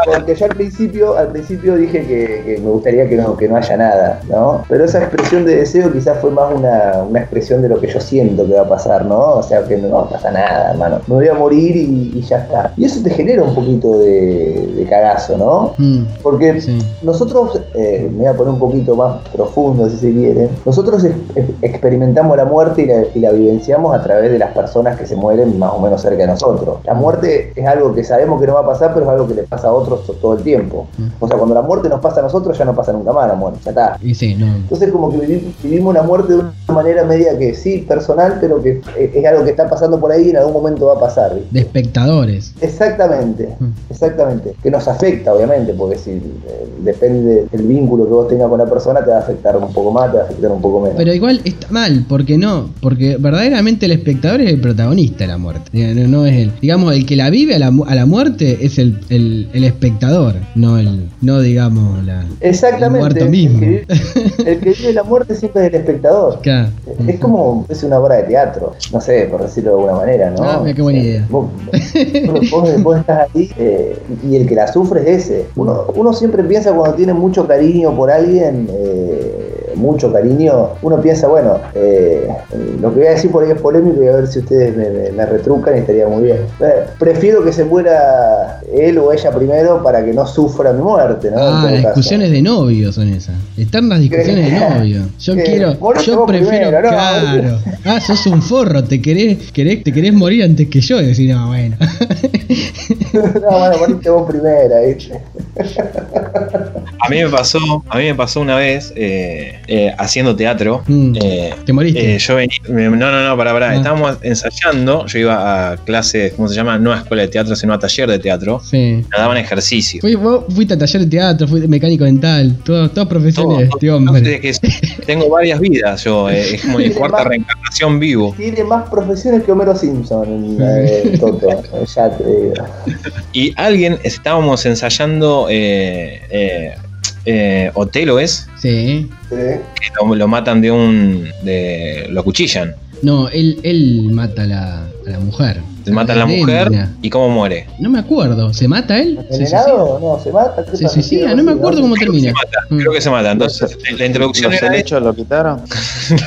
Porque yo al principio, al principio dije que, que me gustaría que no, que no haya nada, ¿no? Pero esa expresión de deseo quizás fue más una, una expresión de lo que yo siento que va a pasar, ¿no? O sea, que no pasa nada, hermano. Me voy a morir y, y ya está. Y eso te genera un poquito de, de cagazo, ¿no? Mm, Porque sí. nosotros, eh, me voy a poner un poquito más profundo si se quiere, nosotros ex- ex- experimentamos la muerte y la, y la vivenciamos a través de las personas que se mueren más o menos cerca de nosotros. La muerte es algo que sabemos que no va a pasar, pero es algo que le pasa a otros to- todo el tiempo. O sea, cuando la muerte nos pasa a nosotros, ya no pasa nunca más la muerte, ya está. Y sí, no. Entonces como que vivi- vivimos una muerte de una manera media que sí, personal, pero que es, es algo que está pasando por ahí y en algún momento va a pasar. ¿viste? De espectadores. Exactamente, Mm. exactamente. Que nos afecta, obviamente, porque si eh, depende del vínculo que vos tengas con la persona, te va a afectar un poco más, te va a afectar un poco menos. Pero igual está mal, porque no, porque verdaderamente el espectador es el protagonista de la muerte. Eh, No, no es el, digamos, el que la vive a la, a la muerte es el, el, el espectador, no el, no digamos la, Exactamente. muerto el mismo. que El que vive la muerte siempre es el espectador. Claro. Es como es una obra de teatro, no sé, por decirlo de alguna manera, ¿no? Ah, mira qué buena idea. Vos, vos- vos- vos estás ahí eh, y el que la sufre es ese. Uno, uno siempre piensa cuando tiene mucho cariño por alguien, eh, mucho cariño, uno piensa, bueno, eh, lo que voy a decir por ahí es polémico y a ver si ustedes me, me- me retrucan y estaría muy bien. Eh, prefiero que se muera él o ella primero para que no sufra mi muerte, ¿no? Ah, las discusiones de novio son esas. Eternas discusiones de novio. Yo quiero, yo prefiero, primero, ¿no? claro. Ah, sos un forro, te querés, querés, te querés morir antes que yo. Y decís, no, bueno. no, bueno, moriste vos primera, ¿viste? A mí me pasó, a mí me pasó una vez eh, eh, haciendo teatro. Mm. eh, ¿Te moriste? eh, yo venía, me- no, no, no, para, para. Ah. Estábamos ensayando. Yo iba a clase, ¿cómo se llama? No a escuela de teatro, sino a taller de teatro. sí. Me daban ejercicio. Fui- vos fuiste a taller de teatro, fuiste mecánico dental, todo- todas profesiones Todo, este que tengo varias vidas yo. eh, es como mi cuarta reencarnación vivo. Tiene más profesiones que Homero Simpson en eh, Toto, ya te digo. Y alguien, estábamos ensayando eh, eh, eh, Otelo, ¿es? Sí. Que lo, lo matan de un. De, lo cuchillan. No, él, él mata a la, a la mujer. Se mata a la mujer y cómo muere. No me acuerdo. ¿Se mata él? ¿Se suicida? No, se mata. ¿Qué Se suicida, no me acuerdo cómo termina. Se mata, creo que se mata. Entonces, la introducción ¿Los era. lo quitaron?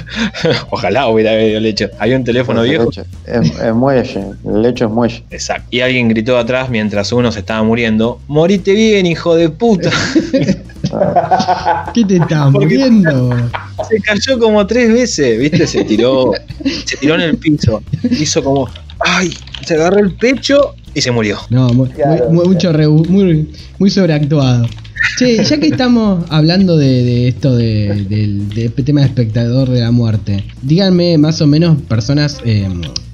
Ojalá hubiera habido el hecho. Había un teléfono viejo. Es, es muelle, el lecho es muelle. Exacto. Y alguien gritó atrás mientras uno se estaba muriendo: ¡Morite bien, hijo de puta! ¿Qué te estás Porque- muriendo? se cayó como tres veces, ¿viste? Se tiró, se tiró en el piso. Hizo como, ¡ay! Se agarró el pecho y se murió. No, mu- Claro, muy, mucho muy, muy sobreactuado. Che, ya que estamos hablando de, de esto de- del de este tema de espectador de la muerte, díganme más o menos personas, eh,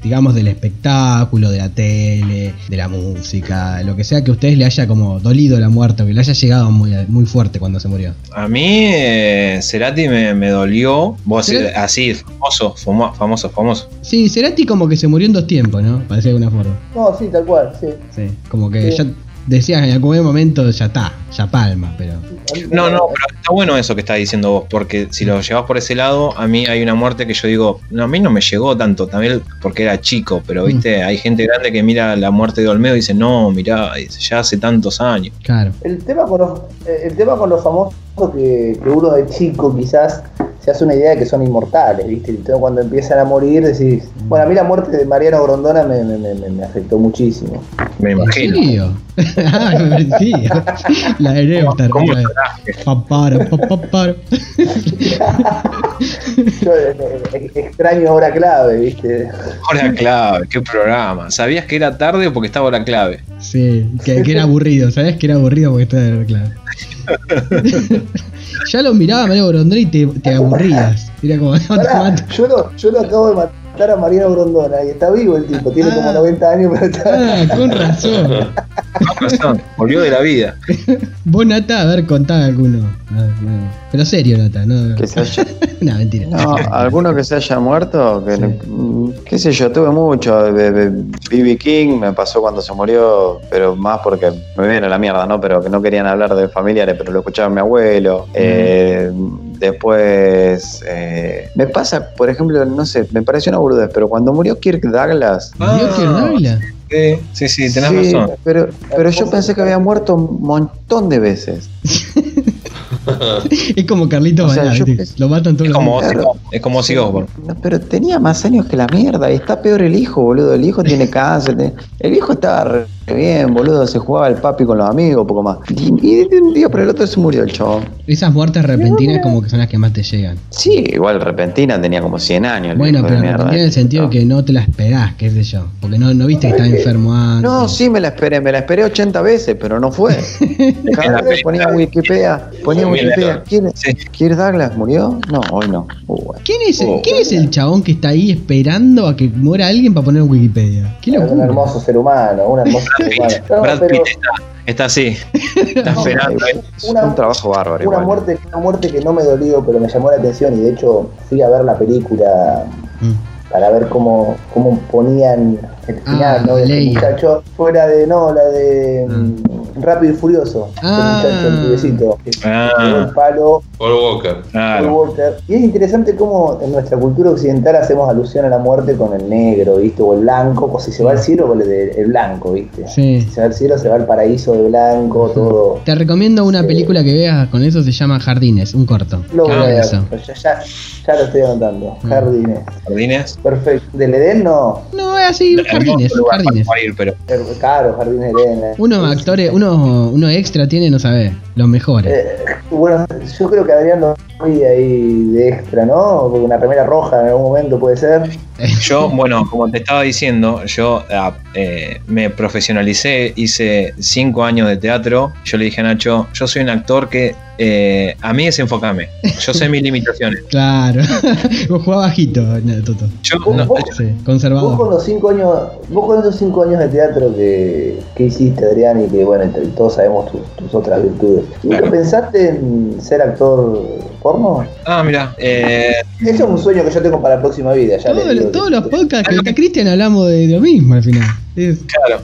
digamos, del espectáculo, de la tele, de la música, lo que sea que a ustedes le haya como dolido la muerte, o que le haya llegado muy, muy fuerte cuando se murió. A mí, eh, Cerati me, me dolió. Vos, Cerati- eh, así, famoso, famo- famoso, famoso. Sí, Cerati como que se murió en dos tiempos, ¿no? Parece de alguna forma. No, sí, tal cual, sí. Sí, como que Sí. ya decías en algún momento ya está, ya palma, pero... No, no, pero está bueno eso que estás diciendo vos, porque si lo llevas por ese lado, a mí hay una muerte que yo digo, no, a mí no me llegó tanto, también porque era chico, pero Mm. viste, hay gente grande que mira la muerte de Olmedo y dice, no, mirá, ya hace tantos años. Claro. El tema con los, eh, el tema con los famosos que, que uno de chico quizás se hace una idea de que son inmortales, ¿viste? Entonces cuando empiezan a morir decís, bueno, a mí la muerte de Mariano Grondona me, me, me, me afectó muchísimo. Me ¿En imagino. ah, sí. La de Neptar. ¿Cómo la de- Paparo, paparo. Yo eh, eh, extraño hora clave, ¿viste? Hora clave, qué programa. ¿Sabías que era tarde porque estaba hora clave? Sí, que, que era aburrido, ¿sabías que era aburrido porque estaba de claro. ya lo miraba Mario Grondona y te, te aburrías. Era como, no te Pará, mato. yo, lo, yo lo acabo de matar a Mariano Grondona y está vivo el tipo, tiene como Ah. 90 años, pero está... Ah, con razón. Con razón, volvió de la vida. Vos, Nata, a ver, contá alguno. No. Pero serio, Nata, no. Que se haya- no, mentira. No, alguno que se haya muerto, que, Sí. mm, qué sé yo, tuve mucho. B.B. King me pasó cuando se murió, pero más porque me viene la mierda, ¿no? Pero que no querían hablar de familiares, pero lo escuchaba mi abuelo. Eh, después, eh, me pasa, por ejemplo, no sé, me pareció una burudez, pero cuando murió Kirk Douglas. ¿Dios que Dávila? Sí, sí, sí, tenés sí, razón. Pero, pero yo pensé que había muerto un montón de veces. Es como Carlito O Lo matan todos Es los como días. Ozzy, es como. No, pero tenía más años que la mierda y está peor el hijo, boludo. El hijo tiene cáncer. tiene- El hijo estaba re bien, boludo, se jugaba el papi con los amigos, poco más. Y, y de un día por el otro se murió el chabón. Esas muertes repentinas como que son las que más te llegan. Sí, igual repentina tenía como 100 años. Bueno, pero repentina en el sentido de que no te la esperás, qué sé yo. Porque no, no viste que estaba enfermo antes. No, sí me la esperé, me la esperé 80 veces, pero no fue. Cada vez ponía Wikipedia, ponía Wikipedia, ¿quién, Sí. Kirk Douglas murió? No, hoy no. Uh, bueno. ¿Quién es, el, Oh. ¿Quién es el chabón que está ahí esperando a que muera alguien para poner en Wikipedia? ¿Qué Es un hermoso ser humano, un hermoso No, Brad pero Pitt está, está así. Está No, esperando. Es Una- un trabajo bárbaro. una igual. muerte, una muerte que no me dolió, pero me llamó la atención y de hecho fui a ver la película Mm. para ver cómo, cómo ponían el final, Ah, ¿no? De Leia. muchacho fuera de, no, la de mm, Rápido y Furioso, Ah. el muchacho, el Ah. el palo Paul Walker. Paul Claro. Walker. Y es interesante cómo en nuestra cultura occidental hacemos alusión a la muerte con el negro, ¿viste? O el blanco, o si se va al cielo, el, de- el blanco, ¿viste? Sí. Si se va al cielo, se va al paraíso de blanco, todo. Te recomiendo una película que veas con eso, se llama Jardines, un corto. Lo voy a Ah, ver, eso. pero ya, ya, ya lo estoy anotando. Mm. Jardines. Jardines. Perfecto. ¿Del Edén no? No, es así, Jardines, Jardines. morir, pero Claro, Jardines del Edén. eh. Unos actores, uno, uno extra tiene, no sabes, los mejores. Eh, bueno, yo creo que Adrián vi ahí de extra, ¿no? Porque una remera roja en algún momento puede ser. Yo, bueno, como te estaba diciendo, yo ah, eh, me profesionalicé, hice cinco años de teatro. Yo le dije a Nacho, yo soy un actor que eh, a mí es enfocarme. Yo sé mis limitaciones. Claro. Vos jugás bajito, no, Toto. Yo, ¿Vos- no, vos- Sí, Vos con conservador. los cinco años, vos con esos cinco años de teatro que, que hiciste, Adrián, y que bueno, entre- todos sabemos tus, tus otras virtudes. ¿Nunca Claro. pensaste en ser actor porno? ah, mira, eh, Eso es un sueño que yo tengo para la próxima vida. Ya Todo- digo todos que- los podcasts que está Cristian hablamos de lo mismo al final. Es- claro.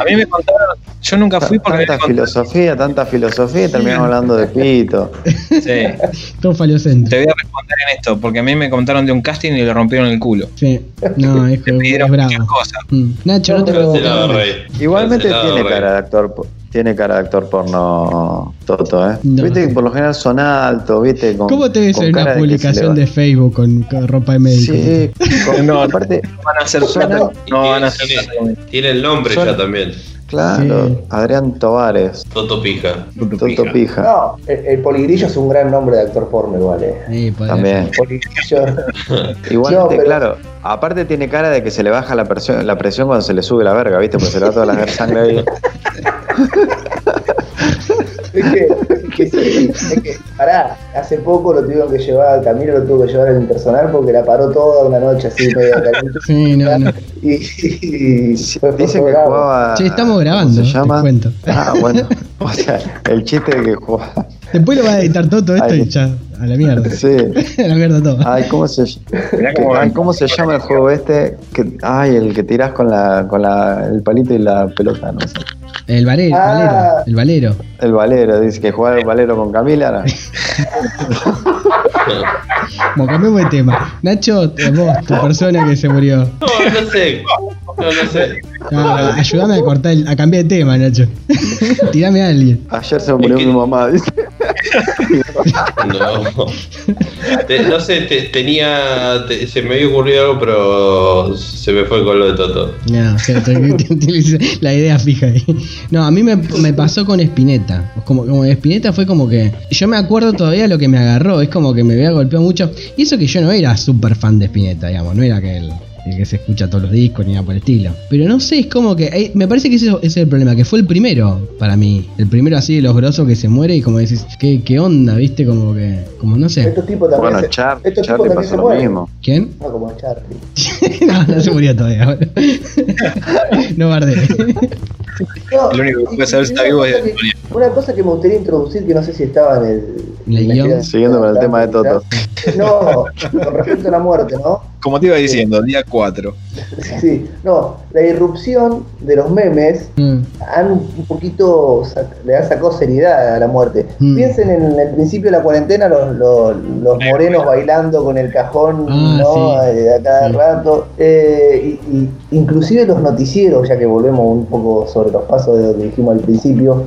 A mí me contaron, yo nunca fui porque Tanta filosofía, tanta filosofía y terminamos hablando de pito. Sí. todo faliocentro. Te voy a responder en esto, porque a mí me contaron de un casting y le rompieron el culo. Sí. No, es, Te es pidieron cualquier bravo. cosa. Mm. Nacho, no te. Rey. Igualmente Cancelado, tiene Rey. cara de actor, tiene cara de actor porno Toto, ¿eh? No. Viste que por lo general son altos, viste, con ¿Cómo te ves con en una publicación de Facebook con, con ropa de médico? Sí, con- No, aparte, No van a hacer Son No van a hacer tiene, tiene el nombre Son- ya también. Claro, Sí. Adrián Tovares, Toto Pija. Toto Pija, No, el, el poligrillo es un gran nombre de actor porno igual. Eh. Sí, también. Poligrillo. No, pero- claro, aparte tiene cara de que se le baja la presión, la presión cuando se le sube la verga, ¿viste? Porque se le va toda la sangre ahí. Es que, es que sí, es que, pará, hace poco lo tuvieron que llevar, Camilo lo tuvo que llevar al impersonal porque la paró toda una noche así media caliente. Sí, no, no. Y, y Dice que jugaba. Che, estamos ¿cómo grabando, se te llama? cuento. Ah, bueno. O sea, el chiste de que jugaba. Después lo va a editar todo esto Ay. y ya, a la mierda. Sí. a la mierda todo. Ay, ¿cómo se, cómo ay, van. ¿cómo se llama el juego este? Que, ay, el que tirás con la, con la, el palito y la pelota, no sé. El valero, Ah. valero, el valero. El valero, dice que jugaba el valero con Camila. ¿no? Bueno, cambiemos de tema. Nacho, vos, tu persona que se murió. No, no sé. No, no sé. No, ayúdame a cortar, el- a cambiar de tema, Nacho. Tirame a alguien. Ayer se murió Es que- mi mamá, dice. No. Te- no sé, te- tenía. te- se me había ocurrido algo, pero se me fue con lo de Toto. No, o sea, te- te- te- la idea fija ahí. No, a mí me, me pasó con Spinetta. Como, como Spinetta fue como que. Yo me acuerdo todavía lo que me agarró. Es como que me había golpeado mucho. Y eso que yo no era súper fan de Spinetta, digamos. No era que el, el que se escucha todos los discos ni nada por el estilo. Pero no sé, es como que. eh, me parece que ese, es el problema. Que fue el primero para mí. El primero así de los grosos que se muere. Y como decís, ¿qué, qué onda? ¿Viste? Como que. Como no sé. Estos tipos también, Bueno, se, Char, estos Charlie tipos también pasó se lo mueren. mismo. ¿Quién? No como Charlie. no, no se murió todavía. no bardé. No, El único que puede saber si está vivo es Antonio. Una cosa que me gustaría introducir, que no sé si estaba en el. ¿En el en la guion? Siguiendo con el tema de Toto. No, con respecto a la muerte, ¿no? Como te iba diciendo, día 4. Sí, sí. No, la irrupción de los memes Mm. han un poquito le han sacado seriedad a la muerte. Mm. Piensen en el principio de la cuarentena los, los, los morenos bailando con el cajón Ah, ¿no? sí. Eh, a cada Sí. rato. Eh, y, y inclusive los noticieros, ya que volvemos un poco sobre los pasos de lo que dijimos al principio,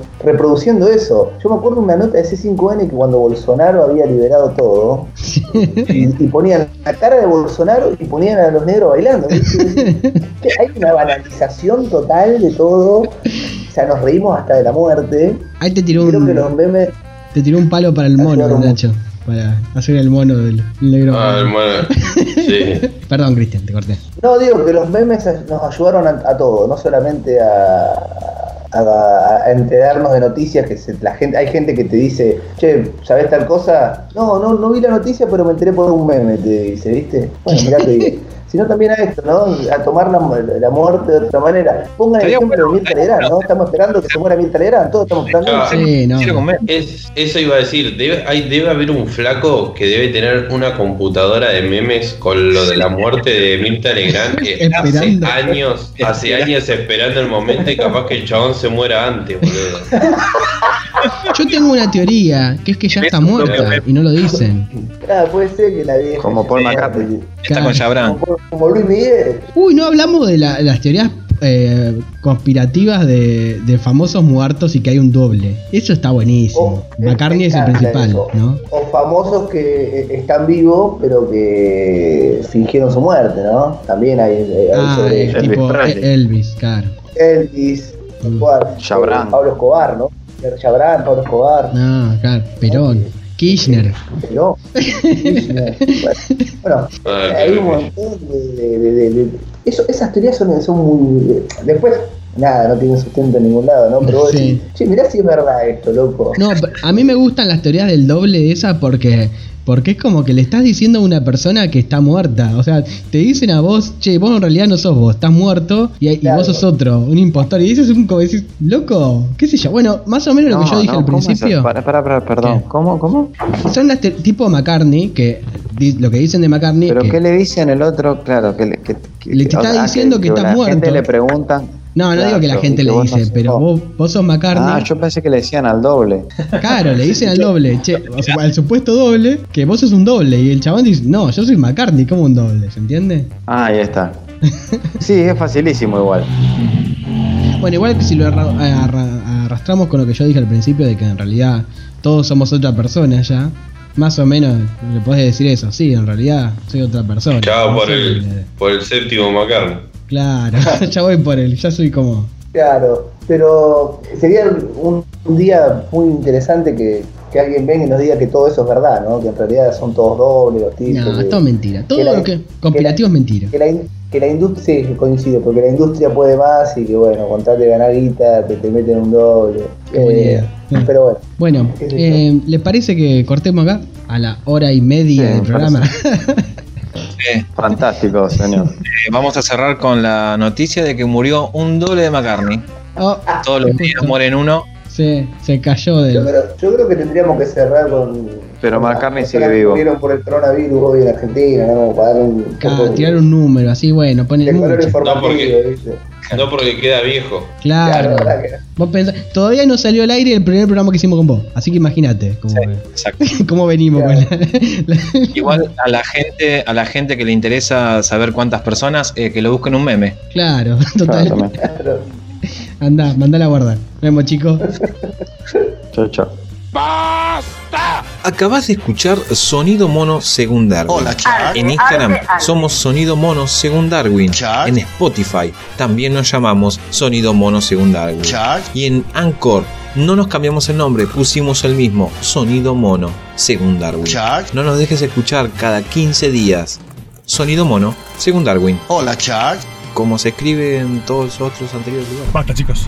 reproduciendo eso. Yo me acuerdo una nota de C5N que cuando Bolsonaro había liberado todo, y, y ponían la cara de Bolsonaro y ponían a los negros bailando. hay una banalización total de todo. O sea, nos reímos hasta de la muerte. Ahí te tiró Creo que un, los memes. te tiró un palo para el mono, Nacho. Para hacer el mono del negro. Ah, bueno, sí. Perdón, Cristian, te corté. No, digo que los memes nos ayudaron a, a todo, no solamente a, a, enterarnos de noticias que la gente, hay gente que te dice, che, ¿sabés tal cosa? No, no, no vi la noticia, pero me enteré por un meme, te dice, ¿viste? Bueno, mirá digo. Sino también a esto, ¿no? A tomar la, la muerte de otra manera. Pongan el ejemplo bueno, de Mirta Legrand, ¿no? Estamos esperando que se muera Mirta Legrand, todos estamos esperando. Eso. Sí, no. Es, eso iba a decir, debe, hay, debe haber un flaco que debe tener una computadora de memes con lo de la muerte de Mirta Legrand que hace años, hace años esperando el momento y capaz que el chabón se muera antes, boludo. Yo tengo una teoría, que es que ya está muerta y no lo dicen. Claro, puede ser que la vieja. Como Paul McCartney. Está con Jabran. Como, como Luis Miguel. Uy, no hablamos de la- las teorías eh, conspirativas de, de famosos muertos y que hay un doble. Eso está buenísimo. Oh, McCartney me es el principal, eso. ¿no? O famosos que eh, están vivos, pero que fingieron su muerte, ¿no? También hay, eh, hay Ah, eh. Elvis tipo eh, Elvis, claro. Elvis, Mm. Pablo Escobar, ¿no? Chabran, Pablo Escobar. No, claro. Perón, Kirchner. Pero, Kirchner. bueno, Ah, hay un montón de... de- de- de- de- eso, esas teorías son, son muy... Después, nada, no tienen sustento en ningún lado, ¿no? Pero vos Sí. decís, che, mirá si es verdad esto, loco. No, a mí me gustan las teorías del doble de esa porque porque es como que le estás diciendo a una persona que está muerta. O sea, te dicen a vos, che, vos en realidad no sos vos, estás muerto y, y Claro. vos sos otro, un impostor. Y eso es un como decís, loco, qué sé yo. Bueno, más o menos lo que yo dije al ¿cómo es eso? principio. Para, para, para, perdón. ¿Qué? ¿Cómo, cómo? Son las tipo McCartney, que lo que dicen de McCartney. ¿Pero que- qué le dicen el otro? Claro, que le, que, que- Le está sea, diciendo que está la muerto. gente le preguntan. No, no digo que la Claro, gente le no dice, pero vos. vos, sos McCartney. Ah, yo pensé que le decían al doble. Claro, le dicen al doble, che, o sea, al supuesto doble, que vos sos un doble. Y el chabón dice, no, yo soy McCartney, como un doble, ¿se entiende? Ah, ahí está. Sí, es facilísimo igual. Bueno, igual que si lo arra- arra- arrastramos con lo que yo dije al principio, de que en realidad todos somos otra persona ya, más o menos le podés decir eso, sí, en realidad soy otra persona. Chao por el, por el séptimo McCartney. Claro, ya voy por él, ya soy como... Claro, pero sería un, un día muy interesante que, que alguien venga y nos diga que todo eso es verdad, ¿no? Que en realidad son todos dobles los tipos. No, que- todo mentira, todo lo que conspirativo es mentira. Que la, que la industria, sí, coincido, porque la industria puede más y que bueno, con tal de ganar guita te, te meten un doble. Qué buena Eh, idea. pero bueno, Bueno, eh, ¿les parece que cortemos acá? A la hora y media Sí, del programa. Fantástico, señor. eh, vamos a cerrar con la noticia de que murió un doble de McCartney. Oh, Todos los días mueren uno. se, se cayó yo del... creo, yo creo que tendríamos que cerrar con. Pero con McCartney sigue que vivo. murieron por el coronavirus hoy en Argentina, ¿no? Para dar un. De- tirar un número, así bueno, ponen de color mucho. informativo, No, porque- ¿viste? No porque queda viejo. Claro. Claro, ¿verdad que- Vos pensás, todavía no salió al aire el primer programa que hicimos con vos, así que imagínate cómo, cómo venimos Claro. con la- la- Igual a la gente, a la gente que le interesa saber cuántas personas, eh, que lo busquen un meme. Claro, total. Claro. Andá, mandala a guardar. Nos vemos chicos. Chau, chau. Acabas de escuchar Sonido Mono según Darwin. Hola, Char. En Instagram somos Sonido Mono según Darwin. Char. En Spotify también nos llamamos Sonido Mono según Darwin. Char. Y en Anchor no nos cambiamos el nombre, pusimos el mismo, Sonido Mono según Darwin. Char. No nos dejes escuchar cada 15 días. Sonido Mono según Darwin. Hola, Char. Como se escribe en todos los otros anteriores lugares. Basta, chicos.